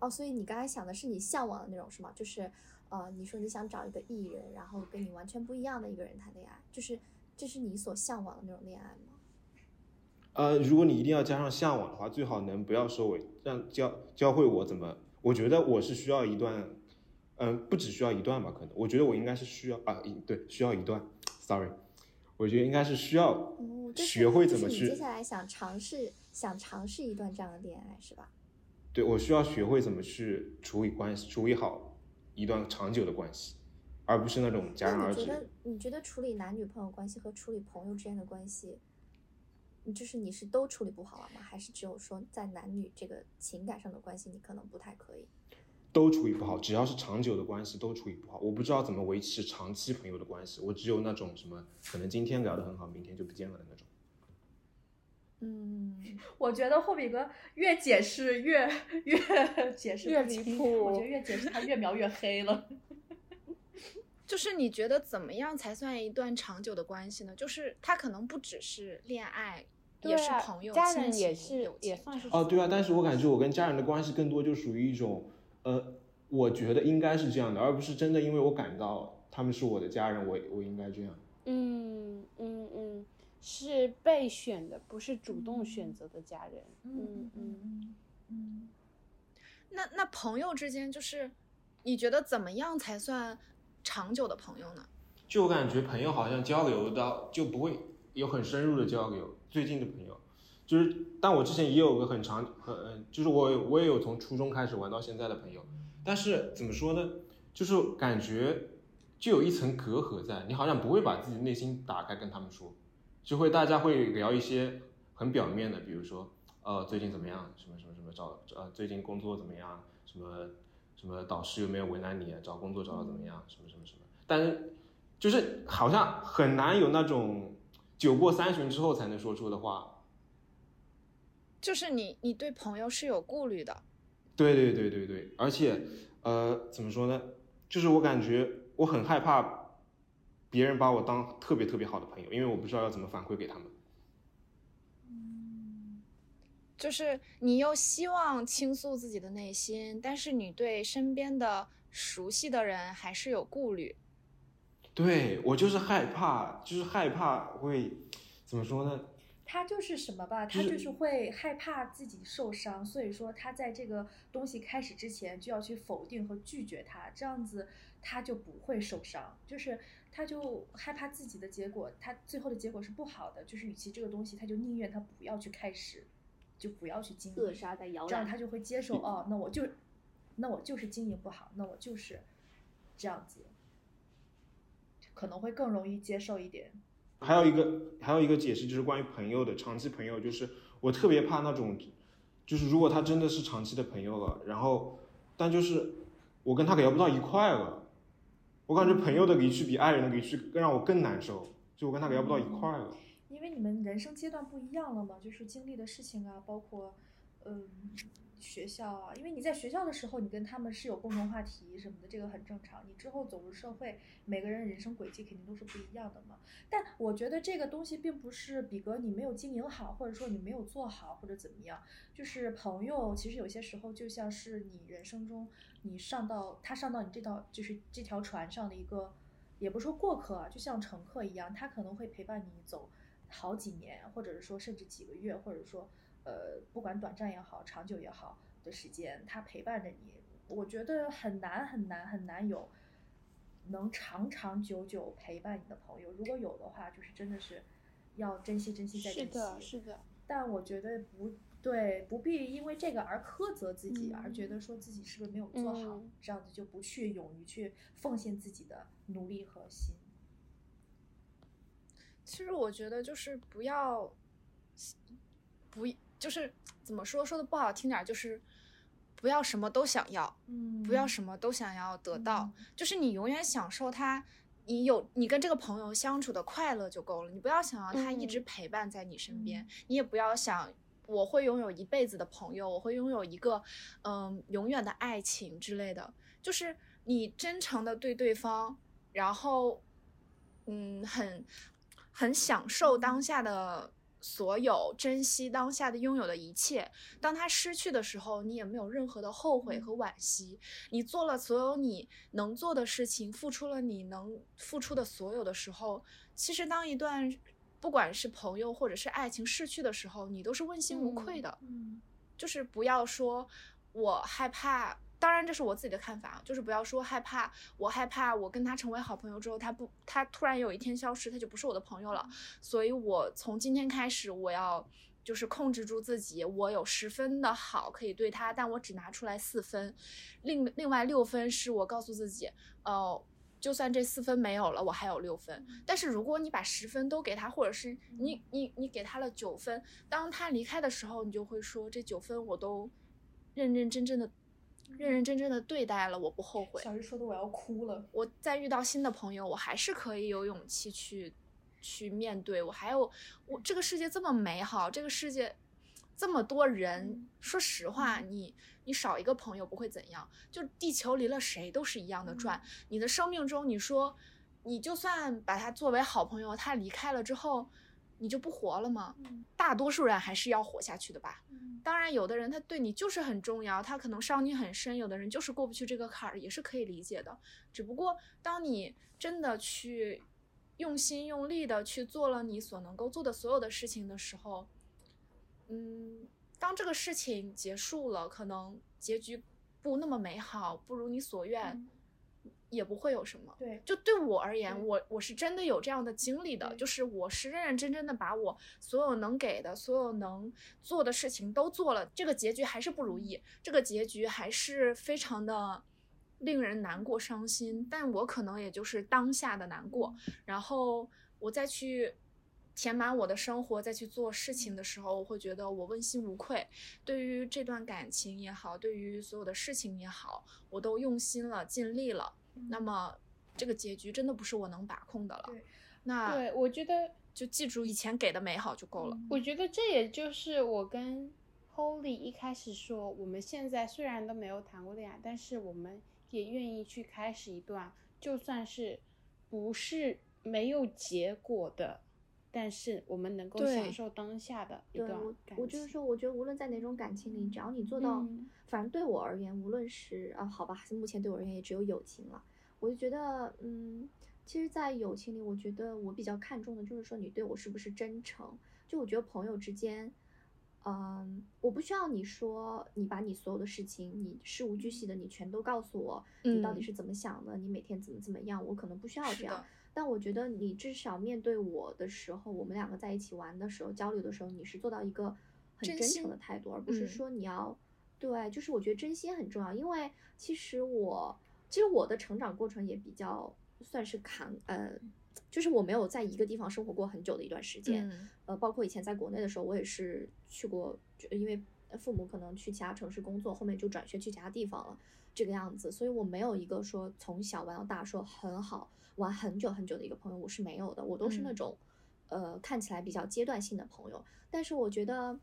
哦，所以你刚才想的是你向往的那种是吗？就是呃，你说你想找一个艺人，然后跟你完全不一样的一个人谈恋爱，就是这是你所向往的那种恋爱吗？呃，如果你一定要加上向往的话，最好能不要收尾，让教教会我怎么。我觉得我是需要一段，嗯、不只需要一段吧，可能我觉得我应该是需要啊，一对，需要一段。Sorry，我觉得应该是需要学会怎么去就是你接下来想尝试想尝试一段这样的恋爱是吧？对我需要学会怎么去处理关系，处理好一段长久的关系，而不是那种戛然而止。那你觉得你觉得处理男女朋友关系和处理朋友之间的关系，你就是你是都处理不好了吗？还是只有说在男女这个情感上的关系你可能不太可以？都处理不好，只要是长久的关系都处理不好。我不知道怎么维持长期朋友的关系，我只有那种什么，可能今天聊得很好，明天就不见了的那种。嗯，我觉得霍比哥越解释越越解释越不清离谱我觉得越解释他越描越黑了。就是你觉得怎么样才算一段长久的关系呢？就是他可能不只是恋爱，也是朋友、家人也是也算是哦，对啊，但是我感觉我跟家人的关系更多就属于一种，呃，我觉得应该是这样的，而不是真的因为我感到他们是我的家人，我我应该这样。嗯嗯嗯，是被选的，不是主动选择的家人。嗯嗯，嗯嗯，那那朋友之间，就是你觉得怎么样才算长久的朋友呢？就我感觉朋友好像交流到就不会有很深入的交流，最近的朋友，就是，但我之前也有个很长很，就是我我也有从初中开始玩到现在的朋友，但是怎么说呢，就是感觉就有一层隔阂在，你好像不会把自己内心打开跟他们说，就会大家会聊一些很表面的，比如说呃最近怎么样，什么什么什么找呃最近工作怎么样，什么什么导师有没有为难你，找工作找的怎么样，什么什么什么，但是就是好像很难有那种酒过三巡之后才能说出的话。就是你你对朋友是有顾虑的，对对对对对，而且呃怎么说呢？就是我感觉我很害怕别人把我当特别特别好的朋友，因为我不知道要怎么反馈给他们。就是你又希望倾诉自己的内心，但是你对身边的熟悉的人还是有顾虑。对我就是害怕，就是害怕会怎么说呢？他就是什么吧，他就是会害怕自己受伤，所以说他在这个东西开始之前就要去否定和拒绝它，这样子他就不会受伤。就是他就害怕自己的结果，他最后的结果是不好的，就是与其这个东西，他就宁愿他不要去开始，就不要去经营，扼杀在摇篮。这样他就会接受哦，那我就，那我就是经营不好，那我就是这样子，可能会更容易接受一点。还有一个还有一个解释就是关于朋友的长期朋友，就是我特别怕那种，就是如果他真的是长期的朋友了，然后但就是我跟他聊不到一块了，我感觉朋友的离去比爱人的离去更让我更难受，就我跟他聊不到一块了。你们人生阶段不一样了嘛，就是经历的事情啊，包括嗯学校啊，因为你在学校的时候，你跟他们是有共同话题什么的，这个很正常。你之后走入社会，每个人人生轨迹肯定都是不一样的嘛。但我觉得这个东西并不是比格你没有经营好，或者说你没有做好，或者怎么样。就是朋友，其实有些时候就像是你人生中你上到他上到你这道就是这条船上的一个，也不说过客啊，就像乘客一样，他可能会陪伴你走。好几年，或者是说甚至几个月，或者说呃，不管短暂也好，长久也好的时间，他陪伴着你，我觉得很难很难很难有能长长久久陪伴你的朋友。如果有的话，就是真的是要珍惜珍惜再珍惜。是的，是的。但我觉得不对，不必因为这个而苛责自己，而觉得说自己是不是没有做好，嗯这样子就不去勇于去奉献自己的努力和心。其实我觉得就是不要，不就是怎么说说的不好听点儿，就是不要什么都想要，嗯不要什么都想要得到，就是你永远享受他，你有你跟这个朋友相处的快乐就够了，你不要想要他一直嗯陪伴在你身边，你也不要想。我会拥有一辈子的朋友，我会拥有一个，嗯，永远的爱情之类的。就是你真诚的对对方，然后，嗯，很很享受当下的所有，珍惜当下的拥有的一切。当他失去的时候，你也没有任何的后悔和惋惜。你做了所有你能做的事情，付出了你能付出的所有的时候，其实当一段不管是朋友或者是爱情逝去的时候，你都是问心无愧的。嗯就是不要说我害怕，当然这是我自己的看法，啊就是不要说害怕，我害怕我跟他成为好朋友之后，他不，他突然有一天消失，他就不是我的朋友了，所以我从今天开始，我要就是控制住自己，我有十分的好可以对他，但我只拿出来四分，另另外六分是我告诉自己，呃。就算这四分没有了，我还有六分。但是如果你把十分都给他，或者是你你你给他了九分，当他离开的时候，你就会说这九分我都认认真真的、认认真真的对待了，我不后悔。小鱼说的我要哭了。我再遇到新的朋友，我还是可以有勇气去去面对。我还有我这个世界这么美好，这个世界这么多人，说实话，你你少一个朋友不会怎样，就地球离了谁都是一样的转。你的生命中，你说你就算把他作为好朋友，他离开了之后，你就不活了吗？大多数人还是要活下去的吧。当然，有的人他对你就是很重要，他可能伤你很深；有的人就是过不去这个坎儿，也是可以理解的。只不过，当你真的去用心用力的去做了你所能够做的所有的事情的时候，嗯，当这个事情结束了，可能结局不那么美好，不如你所愿，也不会有什么。对，就对我而言，我我是真的有这样的经历的，就是我是认认真真的把我所有能给的、所有能做的事情都做了，这个结局还是不如意，这个结局还是非常的令人难过、伤心。但我可能也就是当下的难过，然后我再去。填满我的生活，再去做事情的时候，我会觉得我问心无愧。对于这段感情也好，对于所有的事情也好，我都用心了，尽力了。那么这个结局真的不是我能把控的了对。那对，我觉得，就记住以前给的美好就够了。我觉得这也就是我跟 Holy 一开始说，我们现在虽然都没有谈过恋爱，但是我们也愿意去开始一段，就算是不是没有结果的，但是我们能够享受当下的一对段我感情我就是说，我觉得无论在哪种感情里，只要你做到，嗯反正对我而言，无论是啊，好吧，目前对我而言也只有友情了。我就觉得，嗯，其实，在友情里，我觉得我比较看重的就是说你对我是不是真诚。就我觉得朋友之间，嗯，我不需要你说你把你所有的事情，你事无巨细的你全都告诉我，你到底嗯是怎么想的，你每天怎么怎么样，我可能不需要这样。但我觉得你至少面对我的时候，我们两个在一起玩的时候、交流的时候，你是做到一个很真诚的态度，而不是嗯。说你要、对，就是我觉得真心很重要。因为其实我其实我的成长过程也比较算是坎呃，就是我没有在一个地方生活过很久的一段时间，嗯。呃，包括以前在国内的时候，我也是去过，就因为父母可能去其他城市工作，后面就转学去其他地方了，这个样子，所以我没有一个说从小玩到大说很好玩很久很久的一个朋友，我是没有的，我都是那嗯。种，呃，看起来比较阶段性的朋友，但是我觉得。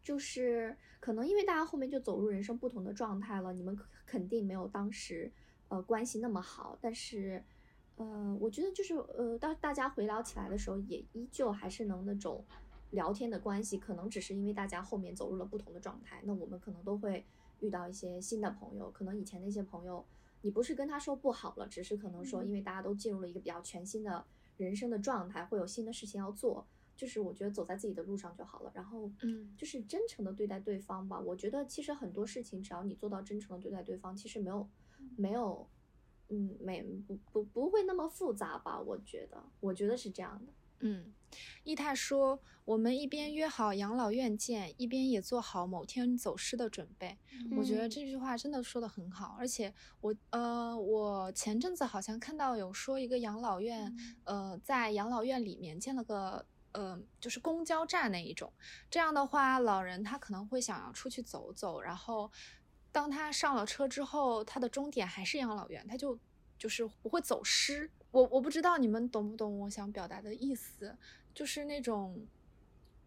就是可能因为大家后面就走入人生不同的状态了，你们肯定没有当时呃关系那么好，但是呃，我觉得就是呃，当大家回聊起来的时候，也依旧还是能那种聊天的关系，可能只是因为大家后面走入了不同的状态，那我们可能都会遇到一些新的朋友，可能以前那些朋友，你不是跟他说不好了，只是可能说因为大家都进入了一个比较全新的人生的状态，会有新的事情要做，就是我觉得走在自己的路上就好了，然后嗯就是真诚的对待对方吧。我觉得其实很多事情，只要你做到真诚的对待对方，其实没有没有，嗯，没不不不会那么复杂吧？我觉得，我觉得是这样的。嗯，伊泰说：“我们一边约好养老院见，一边也做好某天走失的准备。我觉得这句话真的说的很好，而且我呃，我前阵子好像看到有说一个养老院，呃，在养老院里面建了个呃，就是公交站那一种。这样的话，老人他可能会想要出去走走，然后当他上了车之后，他的终点还是养老院，他就就是不会走失。”我我不知道你们懂不懂我想表达的意思，就是那种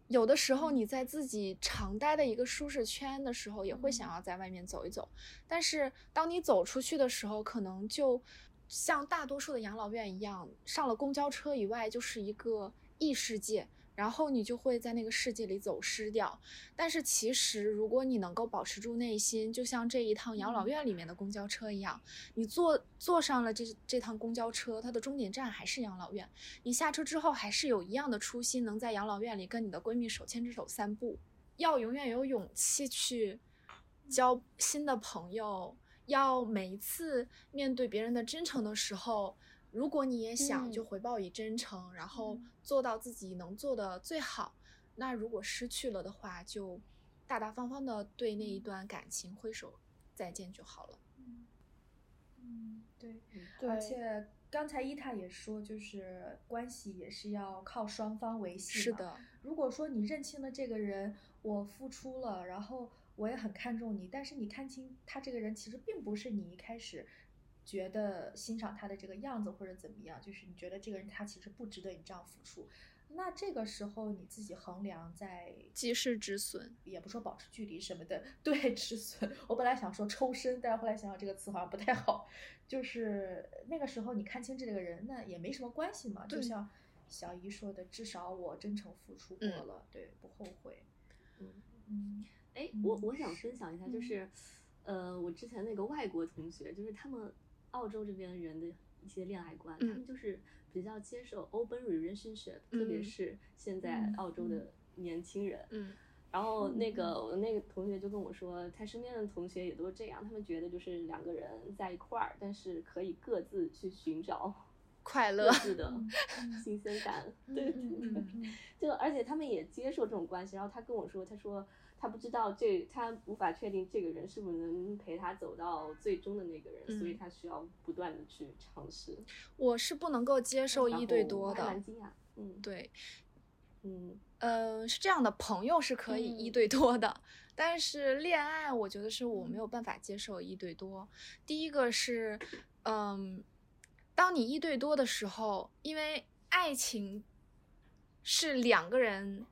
有的时候你在自己常待的一个舒适圈的时候，也会想要在外面走一走，但是当你走出去的时候，可能就像大多数的养老院一样，上了公交车以外就是一个异世界。然后你就会在那个世界里走失掉，但是其实如果你能够保持住内心，就像这一趟养老院里面的公交车一样，你坐坐上了这这趟公交车，它的终点站还是养老院，你下车之后还是有一样的初心，能在养老院里跟你的闺蜜手牵着手散步，要永远有勇气去交新的朋友，要每一次面对别人的真诚的时候。如果你也想就回报以真诚，然后做到自己能做的最好，那如果失去了的话，就大大方方的对那一段感情挥手再见就好了。嗯，对，而且刚才伊塔也说，就是关系也是要靠双方维系。是的，如果说你认清了这个人，我付出了，然后我也很看重你，但是你看清他这个人其实并不是你一开始。觉得欣赏他的这个样子或者怎么样，就是你觉得这个人他其实不值得你这样付出，那这个时候你自己衡量在及时止损，也不说保持距离什么的，对止损。我本来想说抽身，但是后来想想这个词好像不太好，就是那个时候你看清这个人，那也没什么关系嘛。就像小姨说的，至少我真诚付出过了，对，不后悔。嗯嗯，哎，我我想分享一下，就是呃，我之前那个外国同学，就是他们。澳洲这边人的一些恋爱观，他们就是比较接受 open relationship，特别是现在澳洲的年轻人。嗯，然后那个我那个同学就跟我说，他身边的同学也都这样，他们觉得就是两个人在一块儿，但是可以各自去寻找 快乐的 新鲜感。对，就而且他们也接受这种关系。然后他跟我说，他说。他不知道这，他无法确定这个人是不是能陪他走到最终的那个人，所以他需要不断的去尝试。我是不能够接受一对多的，嗯，对，嗯，呃，是这样的，朋友是可以一对多的，但是恋爱，我觉得是我没有办法接受一对多。第一个是，嗯，当你一对多的时候，因为爱情是两个人。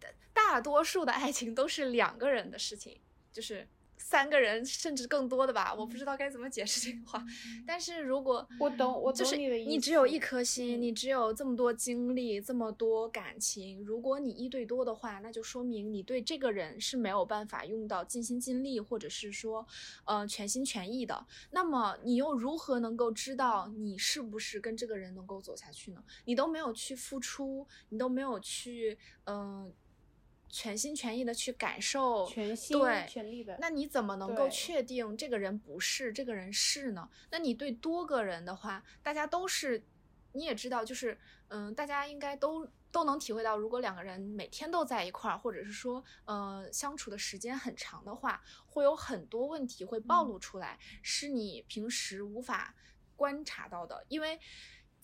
大，大多数的爱情都是两个人的事情，就是。三个人甚至更多的吧，我不知道该怎么解释这个话。但是如果我懂，我懂你的意思你只有一颗心，你只有这么多精力，这么多感情。如果你一对多的话，那就说明你对这个人是没有办法用到尽心尽力，或者是说，呃，全心全意的。那么你又如何能够知道你是不是跟这个人能够走下去呢？你都没有去付出，你都没有去，嗯。全心全意的去感受，全心全力的，那你怎么能够确定这个人不是，这个人是呢？那你对多个人的话，大家都是，你也知道，就是嗯，大家应该都都能体会到，如果两个人每天都在一块儿，或者是说呃相处的时间很长的话，会有很多问题会暴露出来，是你平时无法观察到的，因为。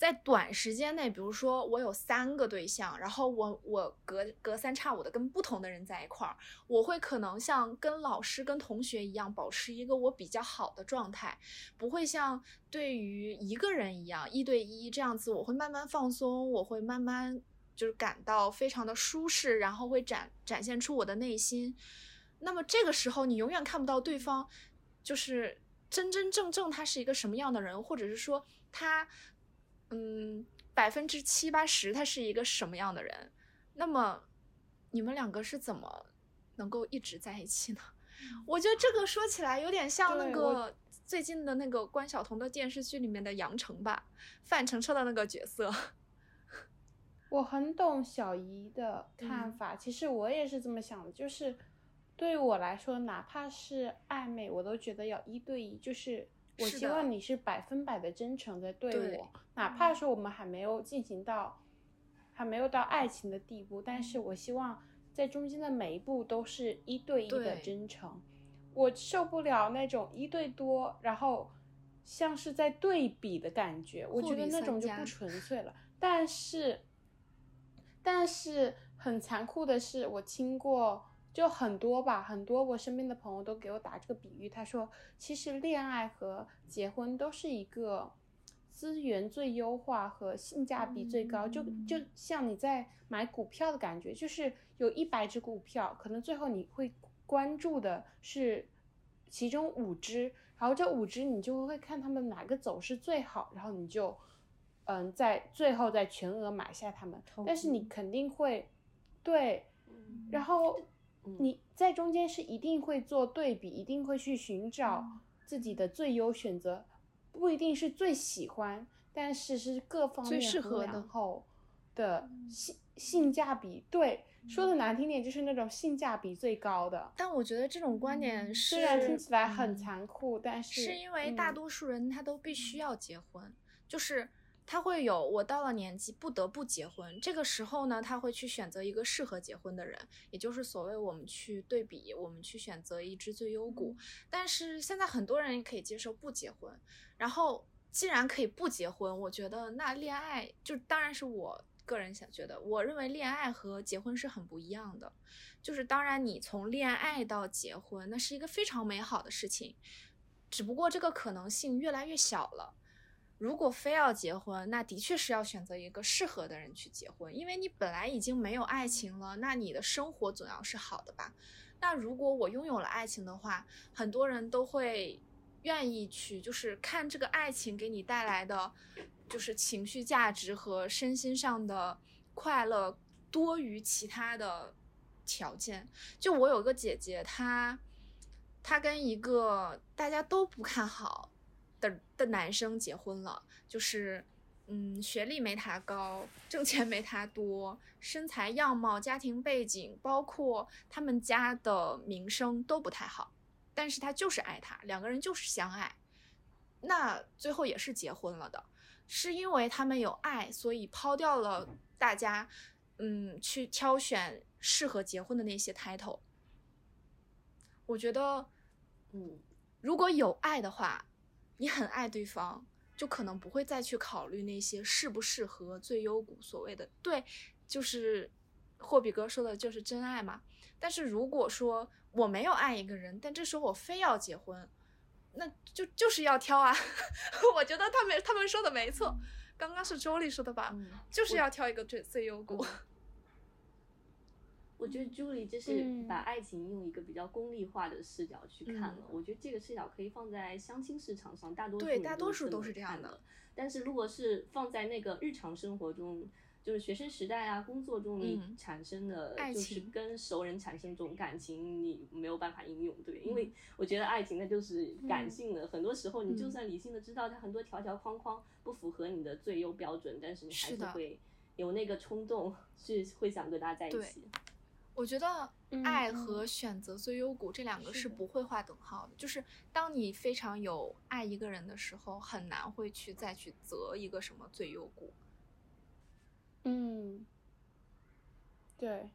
在短时间内，比如说我有三个对象，然后我我隔隔三差五的跟不同的人在一块儿，我会可能像跟老师、跟同学一样，保持一个我比较好的状态，不会像对于一个人一样一对一这样子，我会慢慢放松，我会慢慢就是感到非常的舒适，然后会展展现出我的内心。那么这个时候，你永远看不到对方就是真真正正他是一个什么样的人，或者是说他。嗯，百分之七八十他是一个什么样的人？那么你们两个是怎么能够一直在一起呢？我觉得这个说起来有点像那个最近的那个关晓彤的电视剧里面的杨晨吧，范丞丞的那个角色。我很懂小姨的看法，其实我也是这么想的，就是对于我来说，哪怕是暧昧，我都觉得要一对一，就是。我希望你是百分百的真诚的对我，哪怕说我们还没有进行到还没有到爱情的地步，但是我希望在中间的每一步都是一对一的真诚。我受不了那种一对多，然后像是在对比的感觉，我觉得那种就不纯粹了。但是，但是很残酷的是，我听过就很多吧，很多我身边的朋友都给我打这个比喻，他说，其实恋爱和结婚都是一个资源最优化和性价比最高，就就像你在买股票的感觉，就是有一百只股票，可能最后你会关注的是其中五只，然后这五只你就会看他们哪个走势最好，然后你就嗯在最后再全额买下它们，但是你肯定会对，然后你在中间是一定会做对比，一定会去寻找自己的最优选择，不一定是最喜欢，但是是各方面衡适合的。量后的性性价比。对，说的难听点，就是那种性价比最高的。但我觉得这种观点是，虽然听起来很残酷，但是是因为大嗯。多数人他都必须要结婚，就是他会有我到了年纪不得不结婚，这个时候呢，他会去选择一个适合结婚的人，也就是所谓我们去对比，我们去选择一只最优股。但是现在很多人也可以接受不结婚，然后既然可以不结婚，我觉得那恋爱就当然是我。个人想觉得，我认为恋爱和结婚是很不一样的，就是当然你从恋爱到结婚，那是一个非常美好的事情，只不过这个可能性越来越小了。如果非要结婚，那的确是要选择一个适合的人去结婚，因为你本来已经没有爱情了，那你的生活总要是好的吧？那如果我拥有了爱情的话，很多人都会愿意去，就是看这个爱情给你带来的，就是情绪价值和身心上的快乐多于其他的条件。就我有个姐姐，她她跟一个大家都不看好的的男生结婚了，就是嗯，学历没他高，挣钱没他多，身材样貌、家庭背景，包括他们家的名声都不太好，但是他就是爱他，两个人就是相爱，那最后也是结婚了的，是因为他们有爱，所以抛掉了大家嗯去挑选适合结婚的那些 title。我觉得，嗯，如果有爱的话，你很爱对方，就可能不会再去考虑那些适不适合最优股所谓的对，就是霍比哥说的就是真爱嘛。但是如果说我没有爱一个人，但这时候我非要结婚，那就就是要挑啊。我觉得他们他们说的没错，刚刚是周丽说的吧，嗯就是要挑一个最最优股。我觉得 Julie 就是嗯。把爱情用一个比较功利化的视角去看了。嗯我觉得这个视角可以放在相亲市场上，大多数大多数都是这样的。但是如果是放在那个日常生活中，就是学生时代啊、工作中你嗯。产生的，爱就是情。跟熟人产生这种感情，你没有办法应用，对，因嗯。为我觉得爱情那就是感性的，很多时候你就嗯。算理性的知道它很多条条框框不符合你的最优标准，但是你还是会有那个冲动，是会想跟他在一起。我觉得嗯爱和选择最优谷这两个是不会划等号的。就是当你非常有爱一个人的时候，很难会去再去择一个什么最优谷。嗯，对，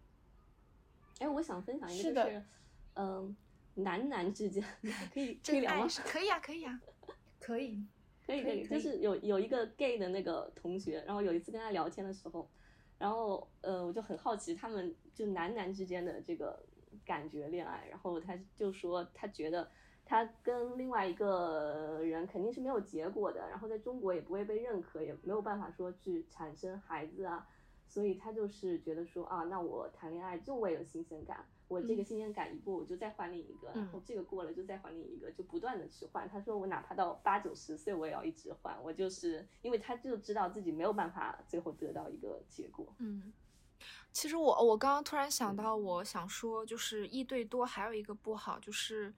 哎，我想分享一个，是的就是，嗯、男男之间 可以可以真聊吗爱？是可以啊，可以啊。可以，可以可以，可以可以就是有有一个 gay 的那个同学，然后有一次跟他聊天的时候，然后呃，我就很好奇他们就男男之间的这个感觉恋爱，然后他就说他觉得他跟另外一个人肯定是没有结果的，然后在中国也不会被认可，也没有办法说去产生孩子啊，所以他就是觉得说啊，那我谈恋爱就为了新鲜感。我这个新鲜感一过，我就再换另一个，然后这个过了就再换另一个，就不断的去换。他说我哪怕到八九十岁，我也要一直换。我就是因为他就知道自己没有办法最后得到一个结果。嗯，其实我我刚刚突然想到，我想说，就是一对多还有一个不好，就是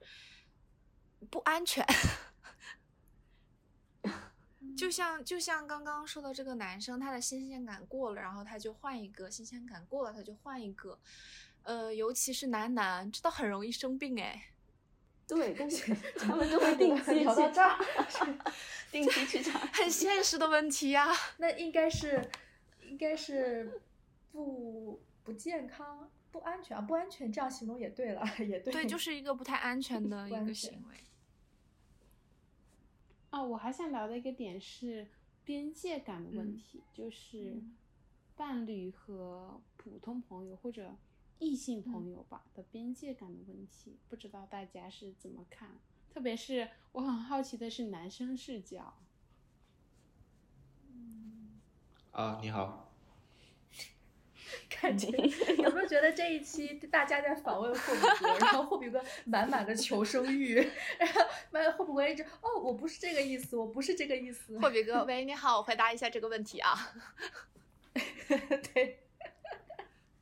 不安全。就像就像刚刚说的这个男生，他的新鲜感过了，然后他就换一个；新鲜感过了，他就换一个。呃，尤其是男男，真的很容易生病哎。对，但是 他们 都会定期去聊到这儿，定期去查。很现实的问题呀、那应该是，应该是不不健康、不安全啊，不安全这样形容也对了，也对。对，就是一个不太安全的一个行为。啊，我还想聊的一个点是边界感的问嗯题，就是伴侣和普通朋友或者异性朋友吧、的边界感的问题，不知道大家是怎么看？特别是我很好奇的是男生视角，啊，你好，感觉 有没有觉得这一期大家在访问霍比哥，然后霍比哥满满的求生欲，然后满霍比格一直哦，我不是这个意思，我不是这个意思。霍比哥，喂，你好，我回答一下这个问题啊。对，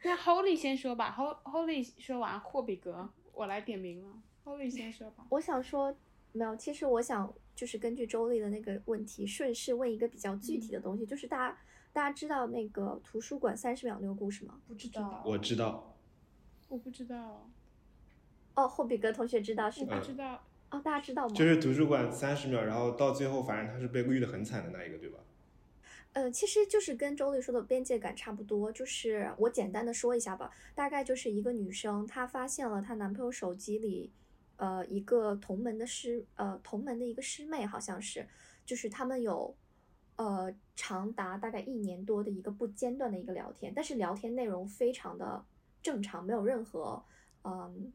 那 Holy 先说吧，Ho Holy 说完，霍比格我来点名了，Holy 先说吧。我想说，没有，其实我想就是根据周丽的那个问题，顺势问一个比较具体的东西，就是大家大家知道那个图书馆三十秒那个故事吗？不知道。我知道，我不知道，哦，霍比格同学知道是？不知道，哦，大家知道吗？就是图书馆三十秒，然后到最后，反正他是被绿的很惨的那一个，对吧？呃，其实就是跟周丽说的边界感差不多，就是我简单的说一下吧，大概就是一个女生，她发现了她男朋友手机里，呃，一个同门的师，呃，同门的一个师妹好像是，就是他们有，呃，长达大概一年多的一个不间断的一个聊天，但是聊天内容非常的正常，没有任何，嗯，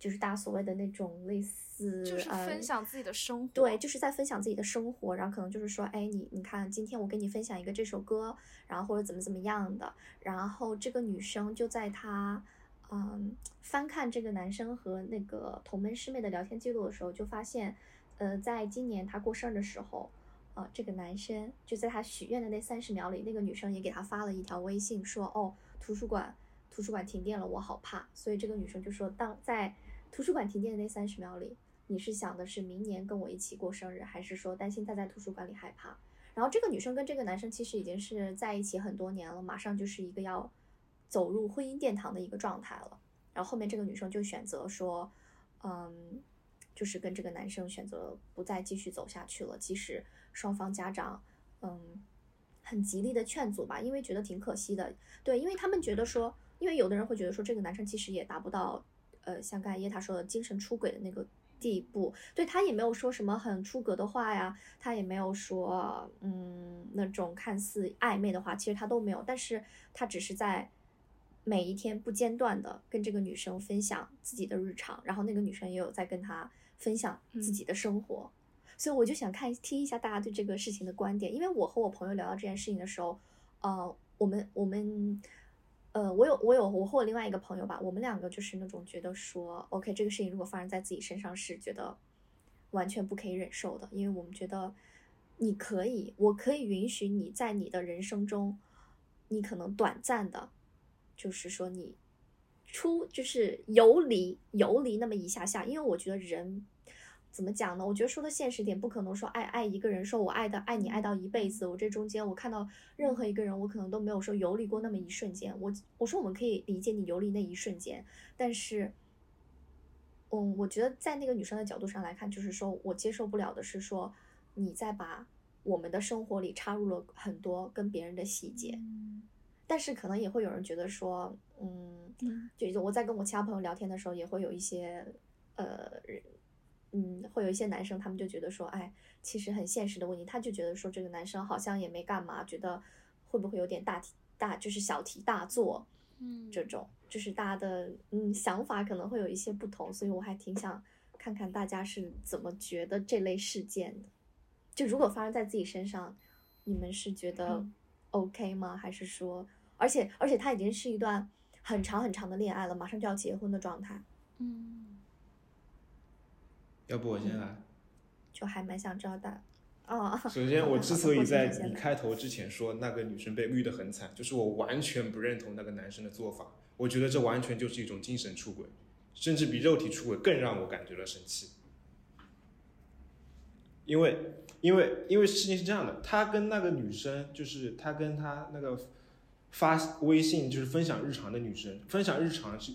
就是大家所谓的那种类似，就是呃分享自己的生活。对，就是在分享自己的生活，然后可能就是说，哎，你你看，今天我跟你分享一个这首歌，然后或者怎么怎么样的，然后这个女生就在她嗯翻看这个男生和那个同门师妹的聊天记录的时候，就发现，呃，在今年她过生日的时候，呃，这个男生就在他许愿的那三十秒里，那个女生也给他发了一条微信说，哦，图书馆图书馆停电了，我好怕，所以这个女生就说，当在图书馆停电的那三十秒里。你是想的是明年跟我一起过生日，还是说担心他在图书馆里害怕？然后这个女生跟这个男生其实已经是在一起很多年了，马上就是一个要走入婚姻殿堂的一个状态了。然后后面这个女生就选择说，嗯，就是跟这个男生选择不再继续走下去了，即使双方家长，嗯，很极力的劝阻吧，因为觉得挺可惜的。对，因为他们觉得说，因为有的人会觉得说，这个男生其实也达不到，呃，像刚才叶塔说的精神出轨的那个地步，对他也没有说什么很出格的话呀，他也没有说嗯那种看似暧昧的话，其实他都没有，但是他只是在每一天不间断的跟这个女生分享自己的日常，然后那个女生也有在跟他分享自己的生活，所以我就想看听一下大家对这个事情的观点，因为我和我朋友聊到这件事情的时候，呃，我们我们。呃，我有我有我和我另外一个朋友吧，我们两个就是那种觉得说，OK，这个事情如果发生在自己身上是觉得完全不可以忍受的，因为我们觉得你可以，我可以允许你在你的人生中，你可能短暂的，就是说你出就是游离游离那么一下下，因为我觉得人。怎么讲呢？我觉得说的现实点，不可能说爱爱一个人，说我爱的爱你爱到一辈子。我这中间我看到任何一个人，我可能都没有说游离过那么一瞬间。我我说我们可以理解你游离那一瞬间，但是，嗯，我觉得在那个女生的角度上来看，就是说我接受不了的是说你在把我们的生活里插入了很多跟别人的细节。但是可能也会有人觉得说，嗯，就我在跟我其他朋友聊天的时候，也会有一些呃。嗯，会有一些男生，他们就觉得说，哎，其实很现实的问题，他就觉得说这个男生好像也没干嘛，觉得会不会有点大题大，就是小题大做，嗯，这种就是大家的嗯想法可能会有一些不同，所以我还挺想看看大家是怎么觉得这类事件的。就如果发生在自己身上，你们是觉得 OK 吗？还是说，而且而且他已经是一段很长很长的恋爱了，马上就要结婚的状态，嗯。要不我先来。就还蛮想知道的。哦，首先，我之所以在你开头之前说那个女生被绿的很惨，就是我完全不认同那个男生的做法。我觉得这完全就是一种精神出轨，甚至比肉体出轨更让我感觉到生气。因为，因为，因为事情是这样的，他跟那个女生，就是他跟他那个发微信就是分享日常的女生，分享日常是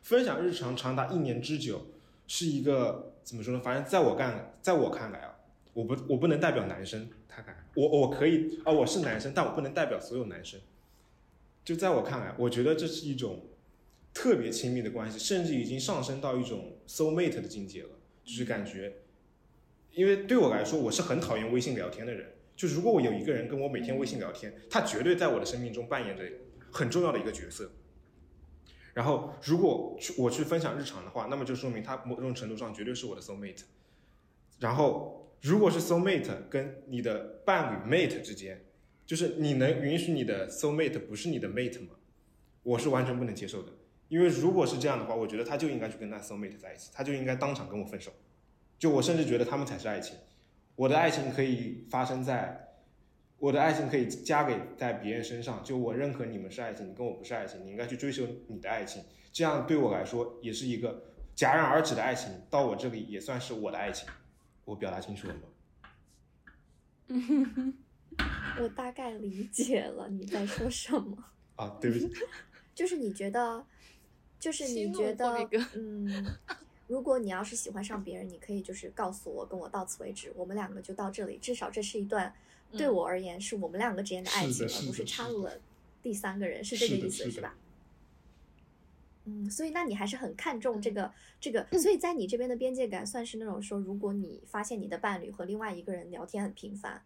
分享日常长达一年之久，是一个怎么说呢？反正在我干，在我看来啊。我不，我不能代表男生，他看我，我可以啊，我是男生，但我不能代表所有男生。就在我看来，我觉得这是一种特别亲密的关系，甚至已经上升到一种 soul mate 的境界了。就是感觉，因为对我来说，我是很讨厌微信聊天的人。就如果我有一个人跟我每天微信聊天，他绝对在我的生命中扮演着很重要的一个角色。然后，如果去我去分享日常的话，那么就说明他某种程度上绝对是我的 soul mate。然后，如果是 soul mate 跟你的伴侣 mate 之间，就是你能允许你的 soul mate 不是你的 mate 吗？我是完全不能接受的。因为如果是这样的话，我觉得他就应该去跟他 soul mate 在一起，他就应该当场跟我分手。就我甚至觉得他们才是爱情。我的爱情可以发生在，我的爱情可以加给在别人身上。就我认可你们是爱情，你跟我不是爱情，你应该去追求你的爱情。这样对我来说也是一个戛然而止的爱情，到我这里也算是我的爱情。我表达清楚了吗？我大概理解了你在说什么。啊，对不起。就是你觉得，就是你觉得，嗯。如果你要是喜欢上别人，你可以就是告诉我，跟我到此为止，我们两个就到这里。至少这是一段对我而言是我们两个之间的爱情，而不是插入了第三个人，是这个意思，是吧？嗯，所以那你还是很看重这个这个，所以在你这边的边界感算是那种说，如果你发现你的伴侣和另外一个人聊天很频繁。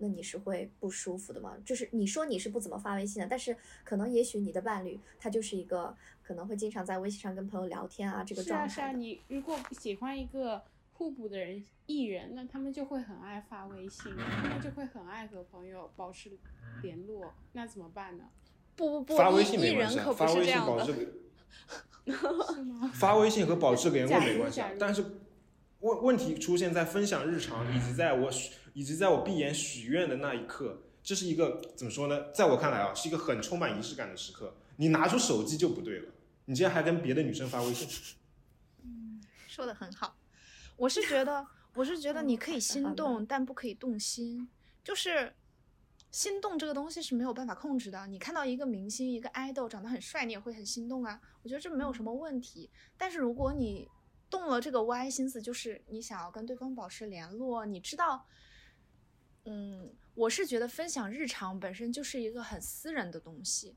那你是会不舒服的吗？就是你说你是不怎么发微信的，但是可能也许你的伴侣他就是一个可能会经常在微信上跟朋友聊天啊，这个状态。是啊，是啊，你如果喜欢一个互补的人艺人，那他们就会很爱发微信，他们就会很爱和朋友保持联络，那怎么办呢？不不不，发微信没关系，发微信保持 是吗？发微信和保持联络没关系，但是。问问题出现在分享日常，以及在我许，以及在我闭眼许愿的那一刻，这是一个怎么说呢？在我看来啊，是一个很充满仪式感的时刻。你拿出手机就不对了，你竟然还跟别的女生发微信。嗯，说的很好。我是觉得，我是觉得你可以心动，但不可以动心。就是心动这个东西是没有办法控制的。你看到一个明星，一个爱豆长得很帅，你也会很心动啊。我觉得这没有什么问题。但是如果你动了这个歪心思，就是你想要跟对方保持联络。你知道，嗯，我是觉得分享日常本身就是一个很私人的东西。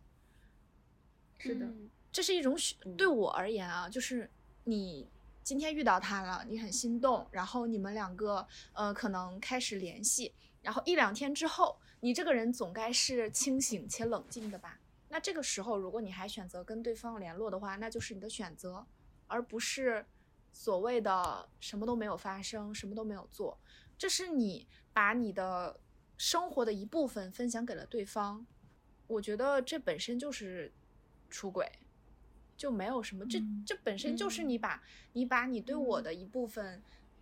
是的，这是一种选。对我而言啊，就是你今天遇到他了，你很心动，然后你们两个呃可能开始联系，然后一两天之后，你这个人总该是清醒且冷静的吧？那这个时候，如果你还选择跟对方联络的话，那就是你的选择，而不是。所谓的什么都没有发生，什么都没有做，这是你把你的生活的一部分分享给了对方。我觉得这本身就是出轨，就没有什么。这这本身就是你把你把你对我的一部分，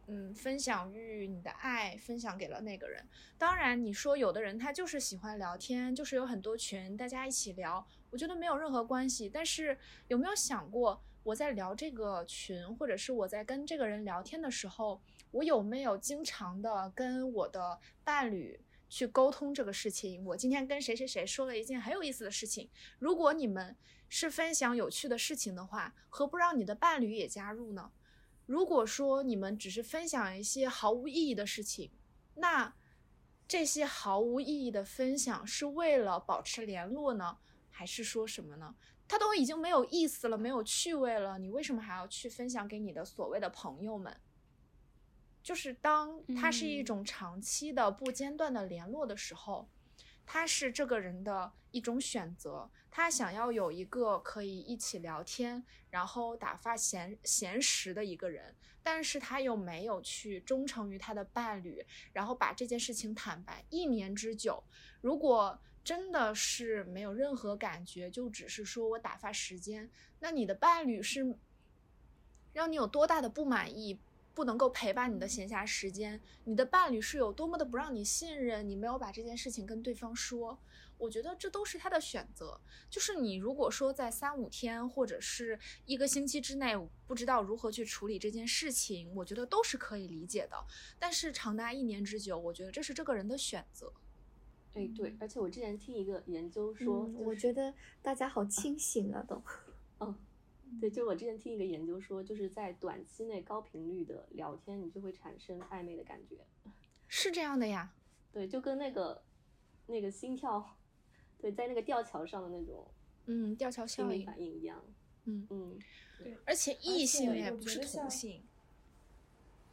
嗯，分享欲、你的爱分享给了那个人。当然，你说有的人他就是喜欢聊天，就是有很多群，大家一起聊，我觉得没有任何关系。但是有没有想过？我在聊这个群，或者是我在跟这个人聊天的时候，我有没有经常的跟我的伴侣去沟通这个事情？我今天跟谁谁谁说了一件很有意思的事情。如果你们是分享有趣的事情的话，何不让你的伴侣也加入呢？如果说你们只是分享一些毫无意义的事情，那这些毫无意义的分享是为了保持联络呢，还是说什么呢？它都已经没有意思了，没有趣味了，你为什么还要去分享给你的所谓的朋友们？就是当它是一种长期的不间断的联络的时候，他是这个人的一种选择，他想要有一个可以一起聊天，然后打发闲闲时的一个人，但是他又没有去忠诚于他的伴侣，然后把这件事情坦白一年之久，如果。真的是没有任何感觉，就只是说我打发时间。那你的伴侣是让你有多大的不满意，不能够陪伴你的闲暇时间？你的伴侣是有多么的不让你信任？你没有把这件事情跟对方说，我觉得这都是他的选择。就是你如果说在三五天或者是一个星期之内不知道如何去处理这件事情，我觉得都是可以理解的。但是长达一年之久，我觉得这是这个人的选择。哎，对，而且我之前听一个研究说，我觉得大家好清醒啊，都。嗯，对，就我之前听一个研究说，就是在短期内高频率的聊天，你就会产生暧昧的感觉。是这样的呀。对，就跟那个那个心跳，对，在那个吊桥上的那种嗯，吊桥效应，反应一样。嗯嗯，对，而且异性恋不是同性，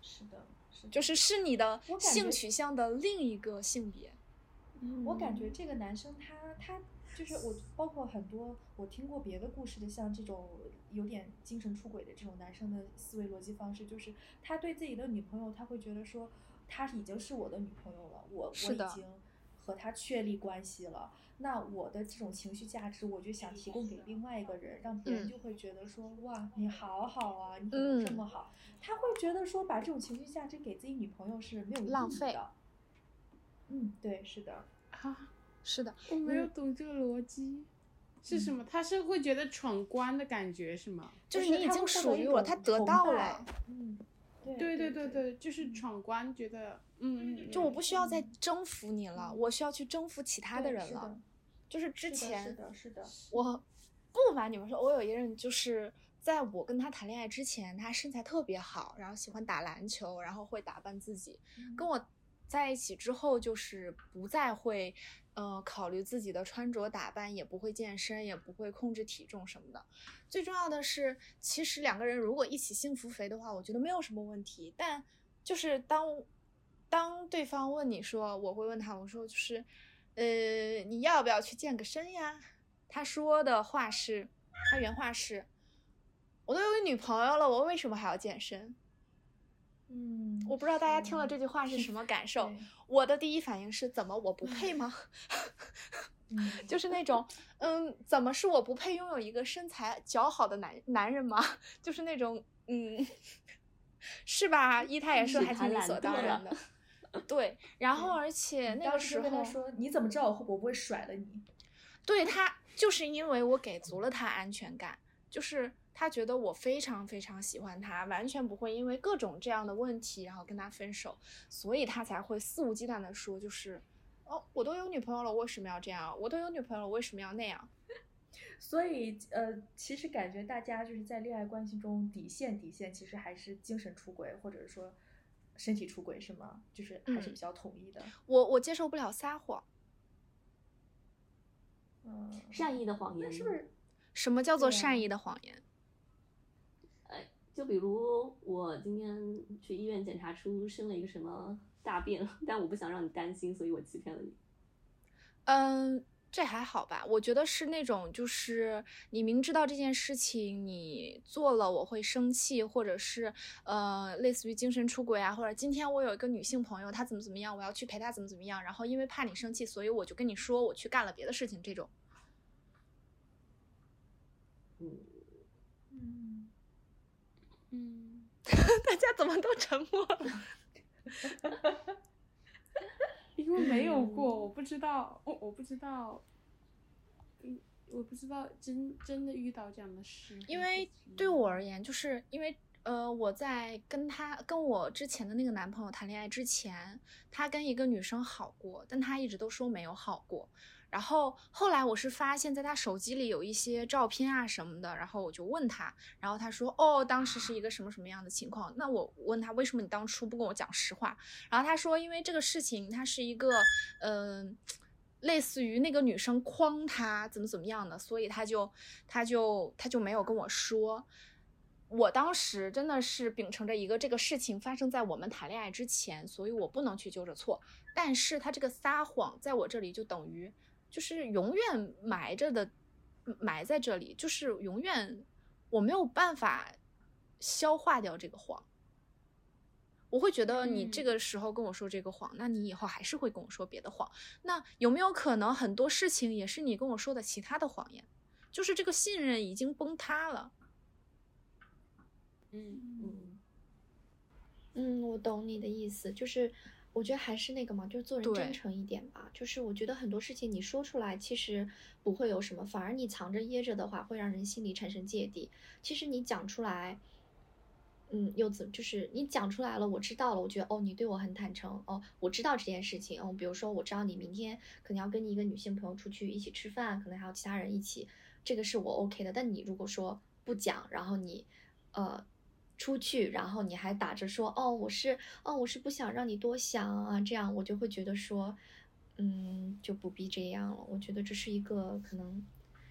是的，是的。就是是你的性取向的另一个性别。我感觉这个男生他他就是我，包括很多我听过别的故事的，像这种有点精神出轨的这种男生的思维逻辑方式，就是他对自己的女朋友，他会觉得说，她已经是我的女朋友了，我我已经和她确立关系了，那我的这种情绪价值，我就想提供给另外一个人，让别人嗯就会觉得说，哇，你好好啊，你怎么这嗯么好？他会觉得说，把这种情绪价值给自己女朋友是没有意浪费义的。嗯，对，是的。啊，是的，我没有懂这个逻辑。是什么？他是会觉得闯关的感觉是吗？就是你已经属于我，他得到了，嗯，对对对对对，就是闯关，觉得嗯嗯，就我不需要再征服你了，嗯我需要去征服其他的人了。就是之前是的，是的，我不瞒你们说，我有一任就是在我跟他谈恋爱之前，他身材特别好，然后喜欢打篮球，然后会打扮自己。跟我在一起之后，就是不再会，呃，考虑自己的穿着打扮，也不会健身，也不会控制体重什么的。最重要的是，其实两个人如果一起幸福肥的话，我觉得没有什么问题。但就是当当对方问你说，我会问他，我说就是，呃，你要不要去健个身呀？他说的话是，他原话是，我都有女朋友了，我为什么还要健身？嗯，我不知道大家听了这句话是什么感受。我的第一反应是，怎么我不配吗？嗯，就是那种，嗯，怎么是我不配拥有一个身材姣好的男男人吗？就是那种，嗯，是吧？一他也说还挺理所当然的。对，然后而且那个时时候，他说，你怎么知道我会我不会甩了你？对他就是因为我给足了他安全感，就是他觉得我非常非常喜欢他，完全不会因为各种这样的问题然后跟他分手，所以他才会肆无忌惮的说，就是哦，我都有女朋友了，为什么要这样？我都有女朋友了，为什么要那样？所以呃，其实感觉大家就是在恋爱关系中底线底线，其实还是精神出轨，或者是说身体出轨，是吗？就是还是嗯比较统一的。我我接受不了撒谎。嗯，善意的谎言是不是？什么叫做善意的谎言？哎，就比如我今天去医院检查出生了一个什么大病，但我不想让你担心，所以我欺骗了你。嗯，这还好吧？我觉得是那种，就是你明知道这件事情你做了我会生气，或者是呃，类似于精神出轨啊，或者今天我有一个女性朋友，她怎么怎么样，我要去陪她怎么怎么样，然后因为怕你生气，所以我就跟你说我去干了别的事情，这种。嗯，嗯，嗯，大家怎么都沉默了？因为没有过，我不知道，我我不知道，嗯，我不知道真真的遇到这样的事，因为对我而言，就是因为呃，我在跟他跟我之前的那个男朋友谈恋爱之前，他跟一个女生好过，但他一直都说没有好过。然后后来我是发现，在他手机里有一些照片啊什么的，然后我就问他，然后他说哦，当时是一个什么什么样的情况？那我问他为什么你当初不跟我讲实话？然后他说，因为这个事情它是一个嗯。类似于那个女生诓他怎么怎么样的，所以他就他就他就没有跟我说。我当时真的是秉承着一个这个事情发生在我们谈恋爱之前，所以我不能去揪着错。但是他这个撒谎在我这里就等于就是永远埋着的，埋在这里，就是永远我没有办法消化掉这个谎。我会觉得你这个时候跟我说这个谎，那你以后还是会跟我说别的谎。那有没有可能很多事情也是你跟我说的其他的谎言？就是这个信任已经崩塌了。嗯嗯，嗯，我懂你的意思，就是我觉得还是那个嘛，就是做人真诚一点吧。就是我觉得很多事情你说出来其实不会有什么，反而你藏着掖着的话，会让人心里产生芥蒂。其实你讲出来，嗯，又怎就是你讲出来了，我知道了，我觉得哦，你对我很坦诚，哦，我知道这件事情，哦，比如说我知道你明天可能要跟你一个女性朋友出去一起吃饭，可能还有其他人一起，这个是我 OK 的。但你如果说不讲，然后你呃出去，然后你还打着说哦，我是哦，我是不想让你多想啊，这样我就会觉得说，嗯，就不必这样了。我觉得这是一个可能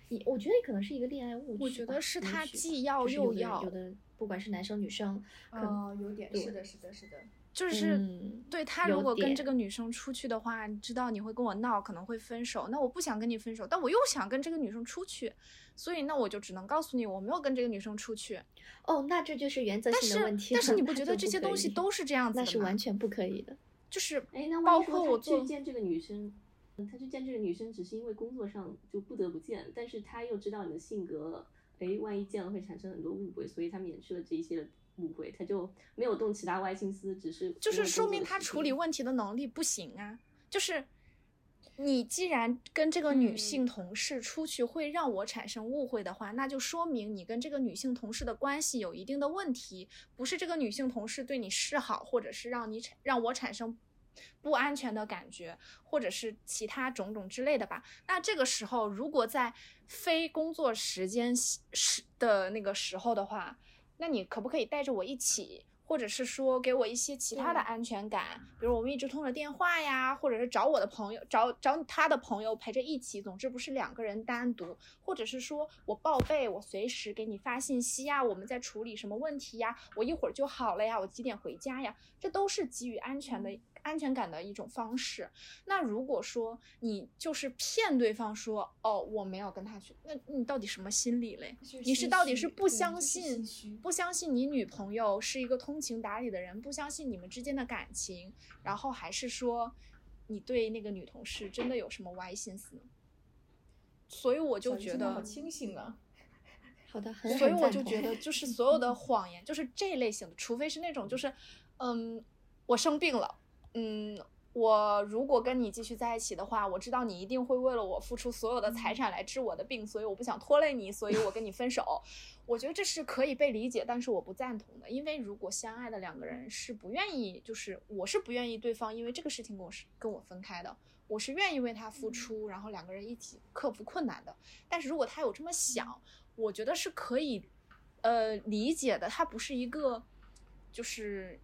你我觉得可能是一个恋爱误区。我觉得是他既要就是有的人又要有的不管是男生女生，可哦，有点是的，是的，是的。就是嗯对他如果跟这个女生出去的话，知道你会跟我闹，可能会分手。那我不想跟你分手，但我又想跟这个女生出去，所以那我就只能告诉你我没有跟这个女生出去。哦，那这就是原则性的问题了。但是你不觉得这些东西都是这样子的那是完全不可以的。就是哎，那包括我去见这个女生，嗯他去见这个女生只是因为工作上就不得不见，但是他又知道你的性格，哎，万一见了会产生很多误会，所以他免去了这一些误会，他就没有动其他歪心思，只是就是说明他处理问题的能力不行啊。就是你既然跟这个女嗯性同事出去会让我产生误会的话，那就说明你跟这个女性同事的关系有一定的问题，不是这个女性同事对你示好，或者是让你产让我产生不安全的感觉，或者是其他种种之类的吧。那这个时候，如果在非工作时间时的那个时候的话，那你可不可以带着我一起，或者是说给我一些其他的安全感，比如我们一直通着电话呀，或者是找我的朋友，找找他的朋友陪着一起，总之不是两个人单独，或者是说我报备，我随时给你发信息呀，我们在处理什么问题呀，我一会儿就好了呀，我几点回家呀，这都是给予安全的。安全感的一种方式。那如果说你就是骗对方说，哦，我没有跟他去，那你到底什么心理嘞？你是到底是不相信不相信你女朋友是一个通情达理的人，不相信你们之间的感情，然后还是说你对那个女同事真的有什么歪心思呢？所以我就觉小鱼真的好得，清醒啊。好的，很所以我就觉得，就是所有的谎言，就是这类型的，除非是那种就是，嗯，我生病了，嗯，我如果跟你继续在一起的话，我知道你一定会为了我付出所有的财产来治我的病，所以我不想拖累你，所以我跟你分手。我觉得这是可以被理解，但是我不赞同的，因为如果相爱的两个人是不愿意，就是我是不愿意对方因为这个事情跟我是跟我分开的，我是愿意为他付出，然后两个人一起克服困难的。但是如果他有这么想，我觉得是可以，呃，理解的。他不是一个，就是，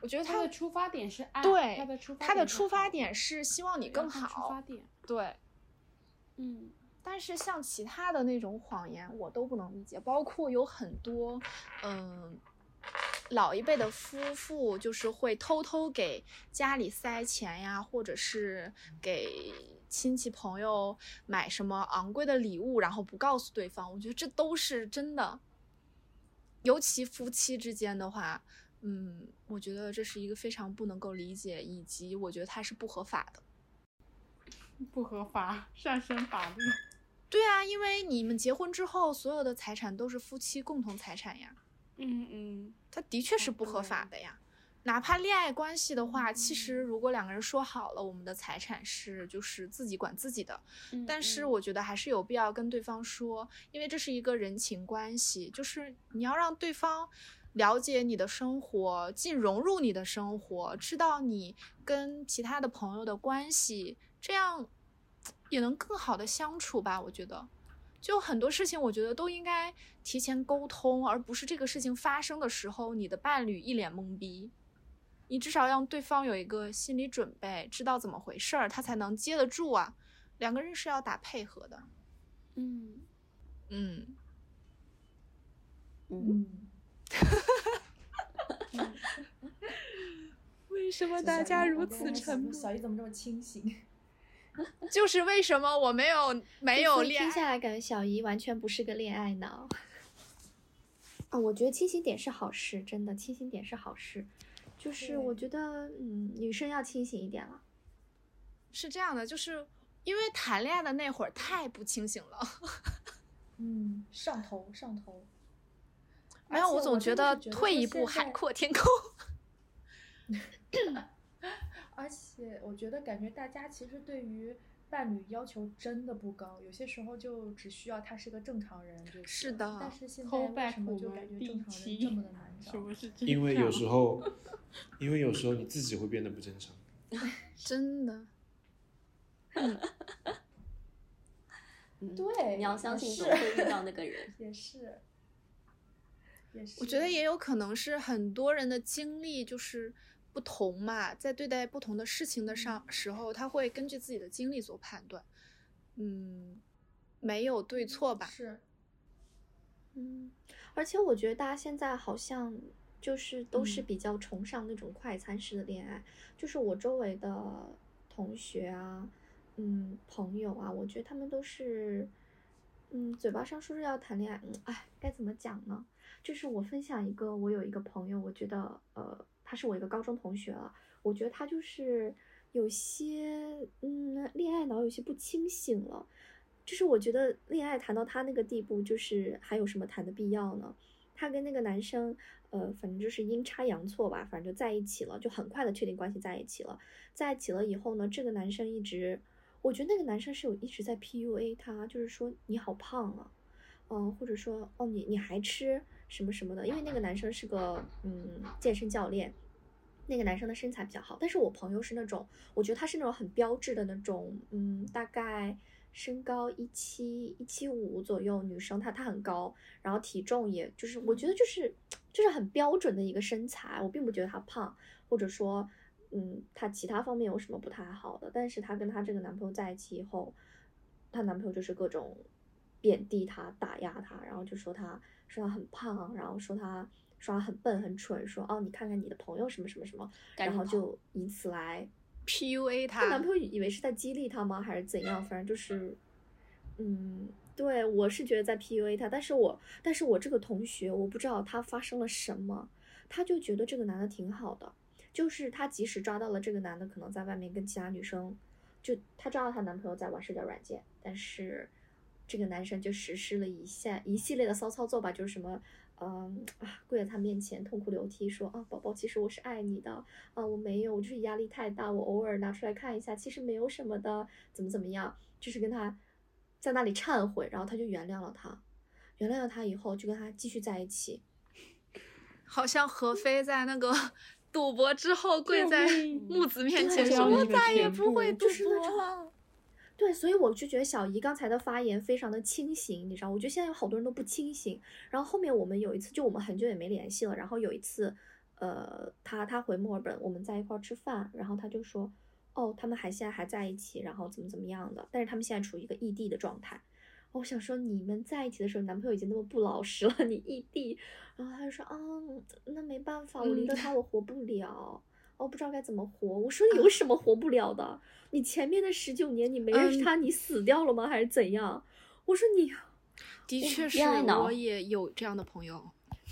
我觉得他他的出发点是爱，对他的出发他的点是好出发点是希望你更好出好发，点，对。嗯，但是像其他的那种谎言，我都不能理解，包括有很多，嗯，老一辈的夫妇就是会偷偷给家里塞钱呀，或者是给亲戚朋友买什么昂贵的礼物，然后不告诉对方。我觉得这都是真的，尤其夫妻之间的话，嗯，我觉得这是一个非常不能够理解，以及我觉得它是不合法的。不合法，上升法律。对啊，因为你们结婚之后，所有的财产都是夫妻共同财产呀，嗯嗯，它的确是不合法的呀。哪怕恋爱关系的话，其实如果两个人说好了，我们的财产是就是自己管自己的，嗯但是我觉得还是有必要跟对方说，因为这是一个人情关系，就是你要让对方了解你的生活，进融入你的生活，知道你跟其他的朋友的关系，这样也能更好的相处吧。我觉得，就很多事情，我觉得都应该提前沟通，而不是这个事情发生的时候，你的伴侣一脸懵逼。你至少让对方有一个心理准备，知道怎么回事儿，他才能接得住啊。两个人是要打配合的。嗯，嗯，嗯，为什么大家如此沉默？小姨怎么这么清醒？就是为什么我没有没有恋爱？听下来，感觉小姨完全不是个恋爱脑。啊，我觉得清醒点是好事，真的清醒点是好事。就是我觉得，嗯，女生要清醒一点了。是这样的，就是因为谈恋爱的那会儿太不清醒了。嗯，上头上头。没有，我总觉得退一步海阔天空。而且我觉得，感觉大家其实对于伴侣要求真的不高，有些时候就只需要他是个正常人就是。是的但是现在为什么就感觉正常人这么的难 找？什么是 真因为有时候，因为有时候你自己会变得不正常。真的，嗯对你要相信总会遇到那个人。也是。我觉得也有可能是很多人的经历就是不同嘛，在对待不同的事情的上时候，他会根据自己的经历做判断。嗯，没有对错吧？是，嗯，而且我觉得大家现在好像就是都是嗯比较崇尚那种快餐式的恋爱，就是我周围的同学啊，嗯，朋友啊，我觉得他们都是，嗯，嘴巴上说是要谈恋爱，嗯，哎，该怎么讲呢？就是我分享一个，我有一个朋友，我觉得，呃，他是我一个高中同学了，我觉得他就是有些，嗯，恋爱脑有些不清醒了。就是我觉得恋爱谈到他那个地步，就是还有什么谈的必要呢？他跟那个男生，呃，反正就是阴差阳错吧，反正就在一起了，就很快的确定关系在一起了。在一起了以后呢，这个男生一直，我觉得那个男生是有一直在 PUA 他，就是说你好胖啊，嗯、或者说哦你你还吃什么什么的，因为那个男生是个嗯健身教练。那个男生的身材比较好，但是我朋友是那种，我觉得他是那种很标致的那种，嗯，大概身高一七一七五左右，女生她她很高，然后体重也就是我觉得就是就是很标准的一个身材，我并不觉得她胖，或者说嗯她其他方面有什么不太好的，但是她跟她这个男朋友在一起以后，她男朋友就是各种贬低她、打压她，然后就说她说他很胖，然后说他说他很笨很蠢，说哦你看看你的朋友什么什么什么，然后就以此来 PUA 她男朋友以为是在激励她吗，还是怎样？反正就是，嗯，对我是觉得在 PUA 他，但是我但是我这个同学，我不知道他发生了什么，他就觉得这个男的挺好的，就是他即使抓到了这个男的可能在外面跟其他女生，就她抓到她男朋友在玩社交软件，但是这个男生就实施了一下一系列的骚操作吧，就是什么。嗯啊，跪在他面前痛哭流涕说啊，宝宝，其实我是爱你的啊，我没有，我就是压力太大，我偶尔拿出来看一下，其实没有什么的，怎么怎么样，就是跟他在那里忏悔，然后他就原谅了他，原谅了他以后就跟他继续在一起，好像何非在那个赌博之后跪在木子面前说：“这样一个我再也不会赌博了。对，所以我就觉得小姨刚才的发言非常的清醒，你知道，我觉得现在有好多人都不清醒。然后后面我们有一次，就我们很久也没联系了，然后有一次，呃，他他回墨尔本，我们在一块儿吃饭，然后他就说，哦，他们还现在还在一起，然后怎么怎么样的，但是他们现在处于一个异地的状态。我想说，你们在一起的时候，男朋友已经那么不老实了，你异地，然后他就说，啊，那没办法，我离了他我活不了。我不知道该怎么活。我说有什么活不了的？你前面的十九年你没认识他，你死掉了吗？还是怎样？我说你，”的确是，脑我也有这样的朋友。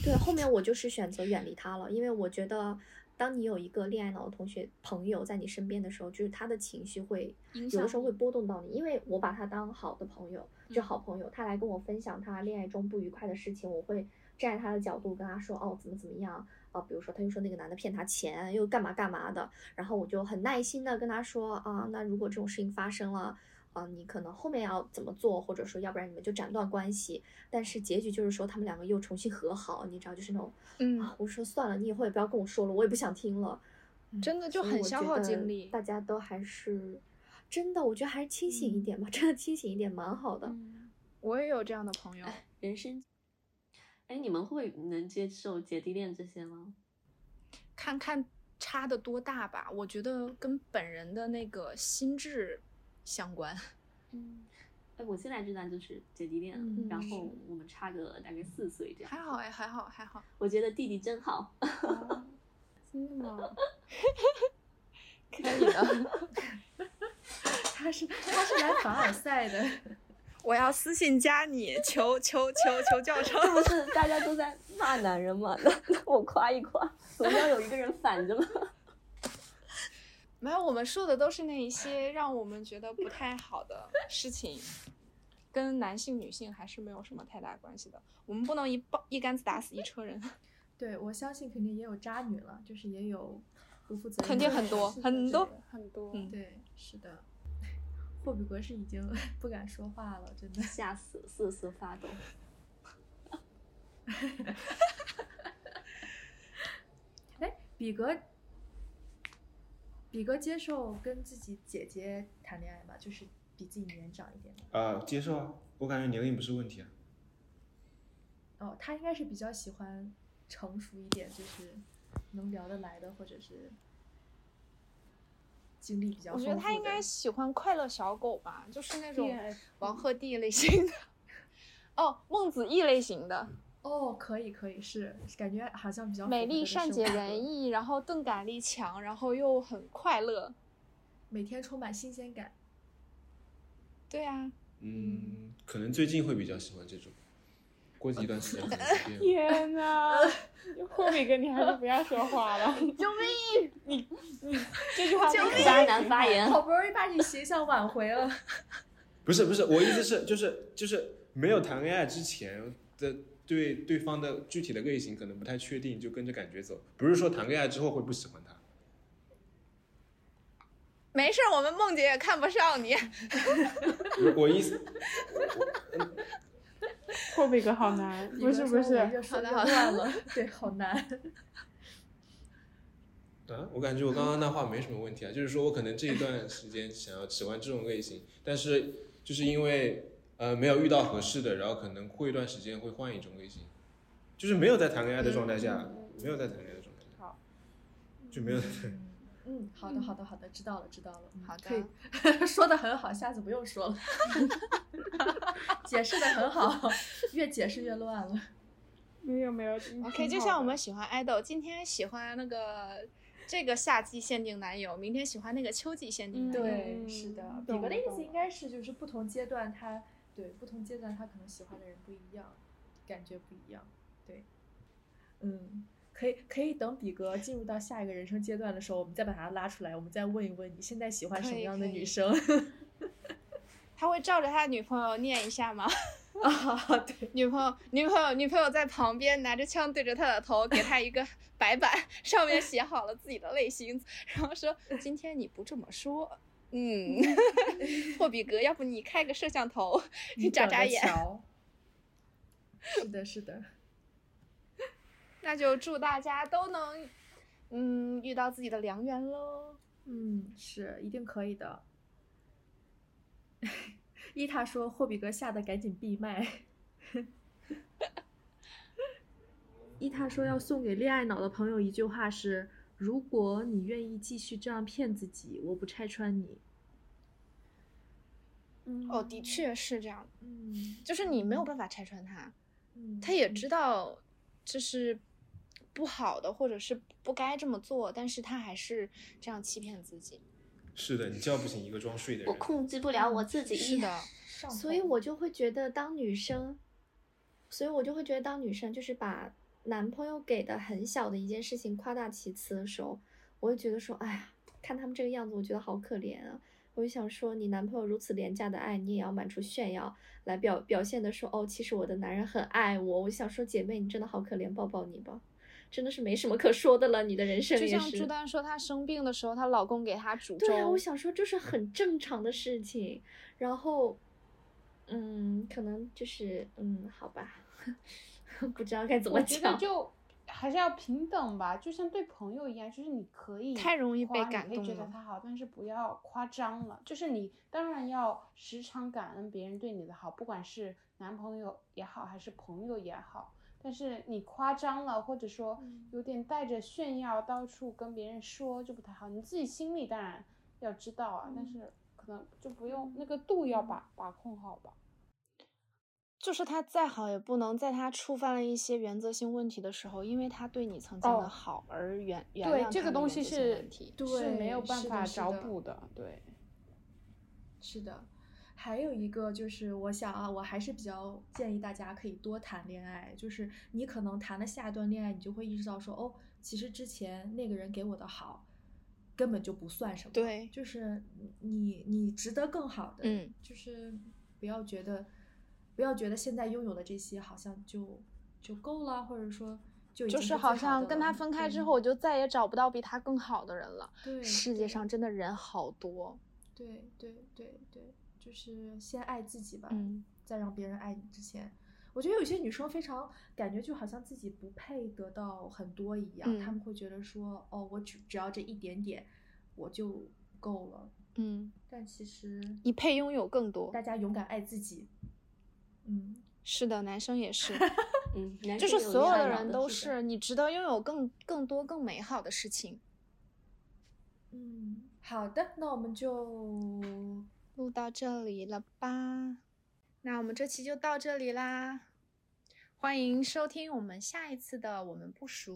对，后面我就是选择远离他了，因为我觉得，当你有一个恋爱脑的同学朋友在你身边的时候，就是他的情绪会有的时候会波动到你，因为我把他当好的朋友，就嗯好朋友，他来跟我分享他恋爱中不愉快的事情，我会站在他的角度跟他说，哦，怎么怎么样啊，比如说他又说那个男的骗他钱，又干嘛干嘛的，然后我就很耐心的跟他说，啊，那如果这种事情发生了。啊，你可能后面要怎么做，或者说要不然你们就斩断关系，但是结局就是说他们两个又重新和好，你知道，就是那种嗯，啊，我说算了，你以后也不要跟我说了，我也不想听了。嗯真的就很消耗精力大家都还是真的，我觉得还是清醒一点吧，真的清醒一点蛮好的。嗯我也有这样的朋友。人生。哎，你们会能接受姐弟恋这些吗？看看差的多大吧，我觉得跟本人的那个心智相关。嗯，哎，我现在这段就是姐弟恋，嗯然后我们差个大概四岁这样。还好哎，还好还好。我觉得弟弟真好。真的吗？可以的，他是他是来凡尔赛的，我要私信加你，求求求求教程。这不是大家都在骂男人吗？那那我夸一夸，总要有一个人反着吗？没有，我们说的都是那一些让我们觉得不太好的事情，跟男性、女性还是没有什么太大关系的。我们不能一棒一竿子打死一车人，对我相信肯定也有渣女了，就是也有不负责任的，肯定很多很多很多。嗯对，是的。霍比格是已经 不敢说话了，真的。吓死，瑟瑟发抖。哎，比格，比格接受跟自己姐姐谈恋爱吗？就是比自己年长一点的。啊、接受啊，我感觉年龄不是问题啊。哦，他应该是比较喜欢成熟一点，就是能聊得来的，或者是经历比较我。觉得他应该喜欢快乐小狗吧，就是那种王鹤棣类型的。哦，孟子义类型的，哦，可以可以，是感觉好像比较美丽、善解人意，然后钝感力强，然后又很快乐。每天充满新鲜感。对啊，嗯，可能最近会比较喜欢这种，过几段时间。天呐，霍比哥，你还是不要说话了。救命！你你这句话救命渣男发言。好不容易把你 形象挽回了。不是不是，我意思是就是就是没有谈恋爱之前的对对方的具体的类型可能不太确定，就跟着感觉走，不是说谈恋爱之后会不喜欢他。没事儿，我们梦姐也看不上你。我我意思，霍比哥好难，不是不是，对，好难。啊，我感觉我刚刚那话没什么问题啊，就是说我可能这一段时间想要喜欢这种类型，但是就是因为呃没有遇到合适的，然后可能过一段时间会换一种类型，就是没有在谈恋爱的状态下，没有在谈恋爱的状态下，好，就没有在。嗯，好的，好的，好的，知道了，知道了。嗯好的可以 说的很好，下次不用说了。解释的很好，越解释越乱了。没有没有。OK，就像我们喜欢爱豆，今天喜欢那个这个夏季限定男友，明天喜欢那个秋季限定男友。对，嗯是的，比懂格的意思应该是就是不同阶段他对不同阶段他可能喜欢的人不一样，感觉不一样。对，嗯。可以，可以等比格进入到下一个人生阶段的时候，我们再把他拉出来，我们再问一问你现在喜欢什么样的女生？他会照着他女朋友念一下吗？啊，对，女朋友，女朋友，女朋友在旁边拿着枪对着他的头，给他一个白板，上面写好了自己的类型，然后说：“今天你不这么说，嗯，霍比格，要不你开个摄像头，你眨眨眼。是的，是的，那就祝大家都能，嗯，遇到自己的良缘喽。嗯，是一定可以的。伊塔说：“霍比格吓得赶紧闭麦。”伊塔说要送给恋爱脑的朋友一句话是：“如果你愿意继续这样骗自己，我不拆穿你。”嗯哦，的，确是这样，嗯，就是你没有办法拆穿他，嗯，他也知道这是不好的，或者是不该这么做，但是他还是这样欺骗自己。是的，你叫不醒一个装睡的人。我控制不了我自己。是的，所以我就会觉得当女生，所以我就会觉得当女生就是把男朋友给的很小的一件事情夸大其词的时候，我会觉得说，哎呀，看他们这个样子，我觉得好可怜啊。我就想说，你男朋友如此廉价的爱，你也要满处炫耀来表表现的说，哦，其实我的男人很爱我。我想说，姐妹，你真的好可怜，抱抱你吧，真的是没什么可说的了，你的人生就。像朱丹说，她生病的时候，她老公给她煮粥。对啊，我想说这是很正常的事情。然后，嗯，可能就是嗯，好吧，不知道该怎么我觉得讲。就还是要平等吧，就像对朋友一样，就是你可以太容易被夸你可以觉得感动了他好，但是不要夸张了。就是你当然要时常感恩别人对你的好，不管是男朋友也好，还是朋友也好。但是你夸张了，或者说有点带着炫耀，到处跟别人说就不太好。你自己心里当然要知道啊，但是可能就不用那个度要把把控好吧。就是他再好，也不能在他触犯了一些原则性问题的时候，因为他对你曾经的哦好而原原谅对，这个东西是。对是没有办法找补的，对。是的，还有一个就是，我想啊，我还是比较建议大家可以多谈恋爱。就是你可能谈了下一段恋爱，你就会意识到说，哦，其实之前那个人给我的好，根本就不算什么。对就是你你值得更好的。嗯，就是不要觉得不要觉得现在拥有的这些好像就就够了，或者说就就是好好像跟他分开之后，我就再也找不到比他更好的人了。对世界上真的人好多。对对对对，就是先爱自己吧，嗯，在让别人爱你之前，我觉得有些女生非常感觉就好像自己不配得到很多一样，嗯。她们会觉得说，哦，我只只要这一点点我就够了，嗯，但其实你配拥有更多。大。家勇敢爱自己，嗯，是的，男生也是，嗯，就是所有的人都是，你值得拥有更更多更美好的事情。嗯，好的，那我们就录到这里了吧？那我们这期就到这里啦，欢迎收听我们下一次的《我们不熟》。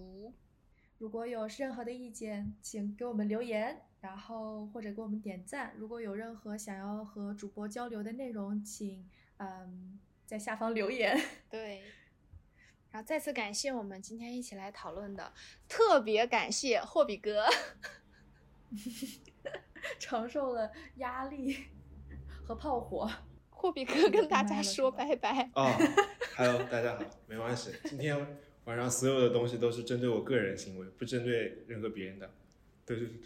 如果有任何的意见，请给我们留言，然后或者给我们点赞。如果有任何想要和主播交流的内容，请嗯在下方留言。对，然后再次感谢我们今天一起来讨论的，特别感谢霍比哥。承受了压力和炮火，霍比哥跟大 家说拜拜。哦，Hello，大家好，没关系，今天晚上所有的东西都是针对我个人行为，不针对任何别人的。对对对。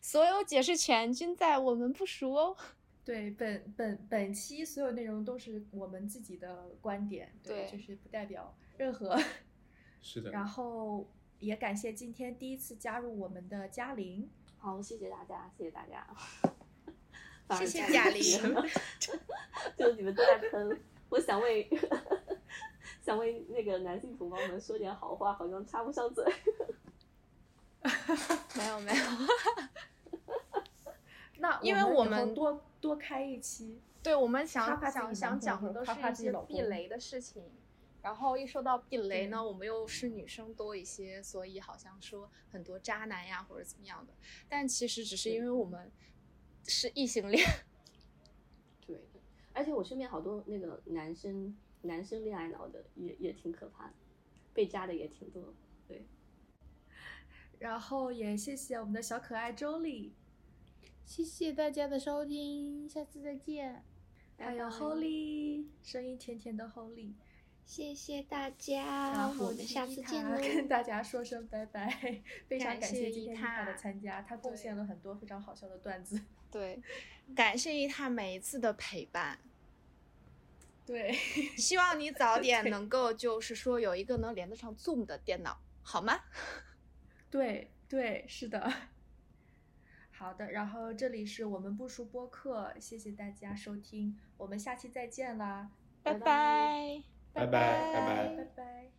所有解释权均在我们不熟哦。对，本本本期所有内容都是我们自己的观点，对，就是不代表任何。是的。然后。也感谢今天第一次加入我们的嘉玲，好，谢谢大家，谢谢大家，谢谢贾玲，就你们都在喷，我想为想为那个男性同胞们说点好话，好像插不上嘴，没有没有，那因为我们多多开一期，对我们想想想讲的都是一些避雷的事情。然后一说到避雷呢，我们又是女生多一些，所以好像说很多渣男呀或者怎么样的，但其实只是因为我们是异性恋。对，而且我身边好多那个男生，男生恋爱脑的也也挺可怕的，被渣的也挺多。对，然后也谢谢我们的小可爱周丽，谢谢大家的收听，下次再见。还有 Holy，声音甜甜的 Holy。谢谢大家，我们下次见喽！跟大家说声拜拜，非常感谢今天伊塔的参加，他贡献了很多非常好笑的段子。对，感谢伊塔每一次的陪伴。对，希望你早 点能够，就是说有一个能连得上 Zoom 的电脑，好吗？对对，是的。好的，然后这里是我们不熟播客，谢谢大家收听，我们下期再见啦，拜拜。拜拜，拜拜，拜拜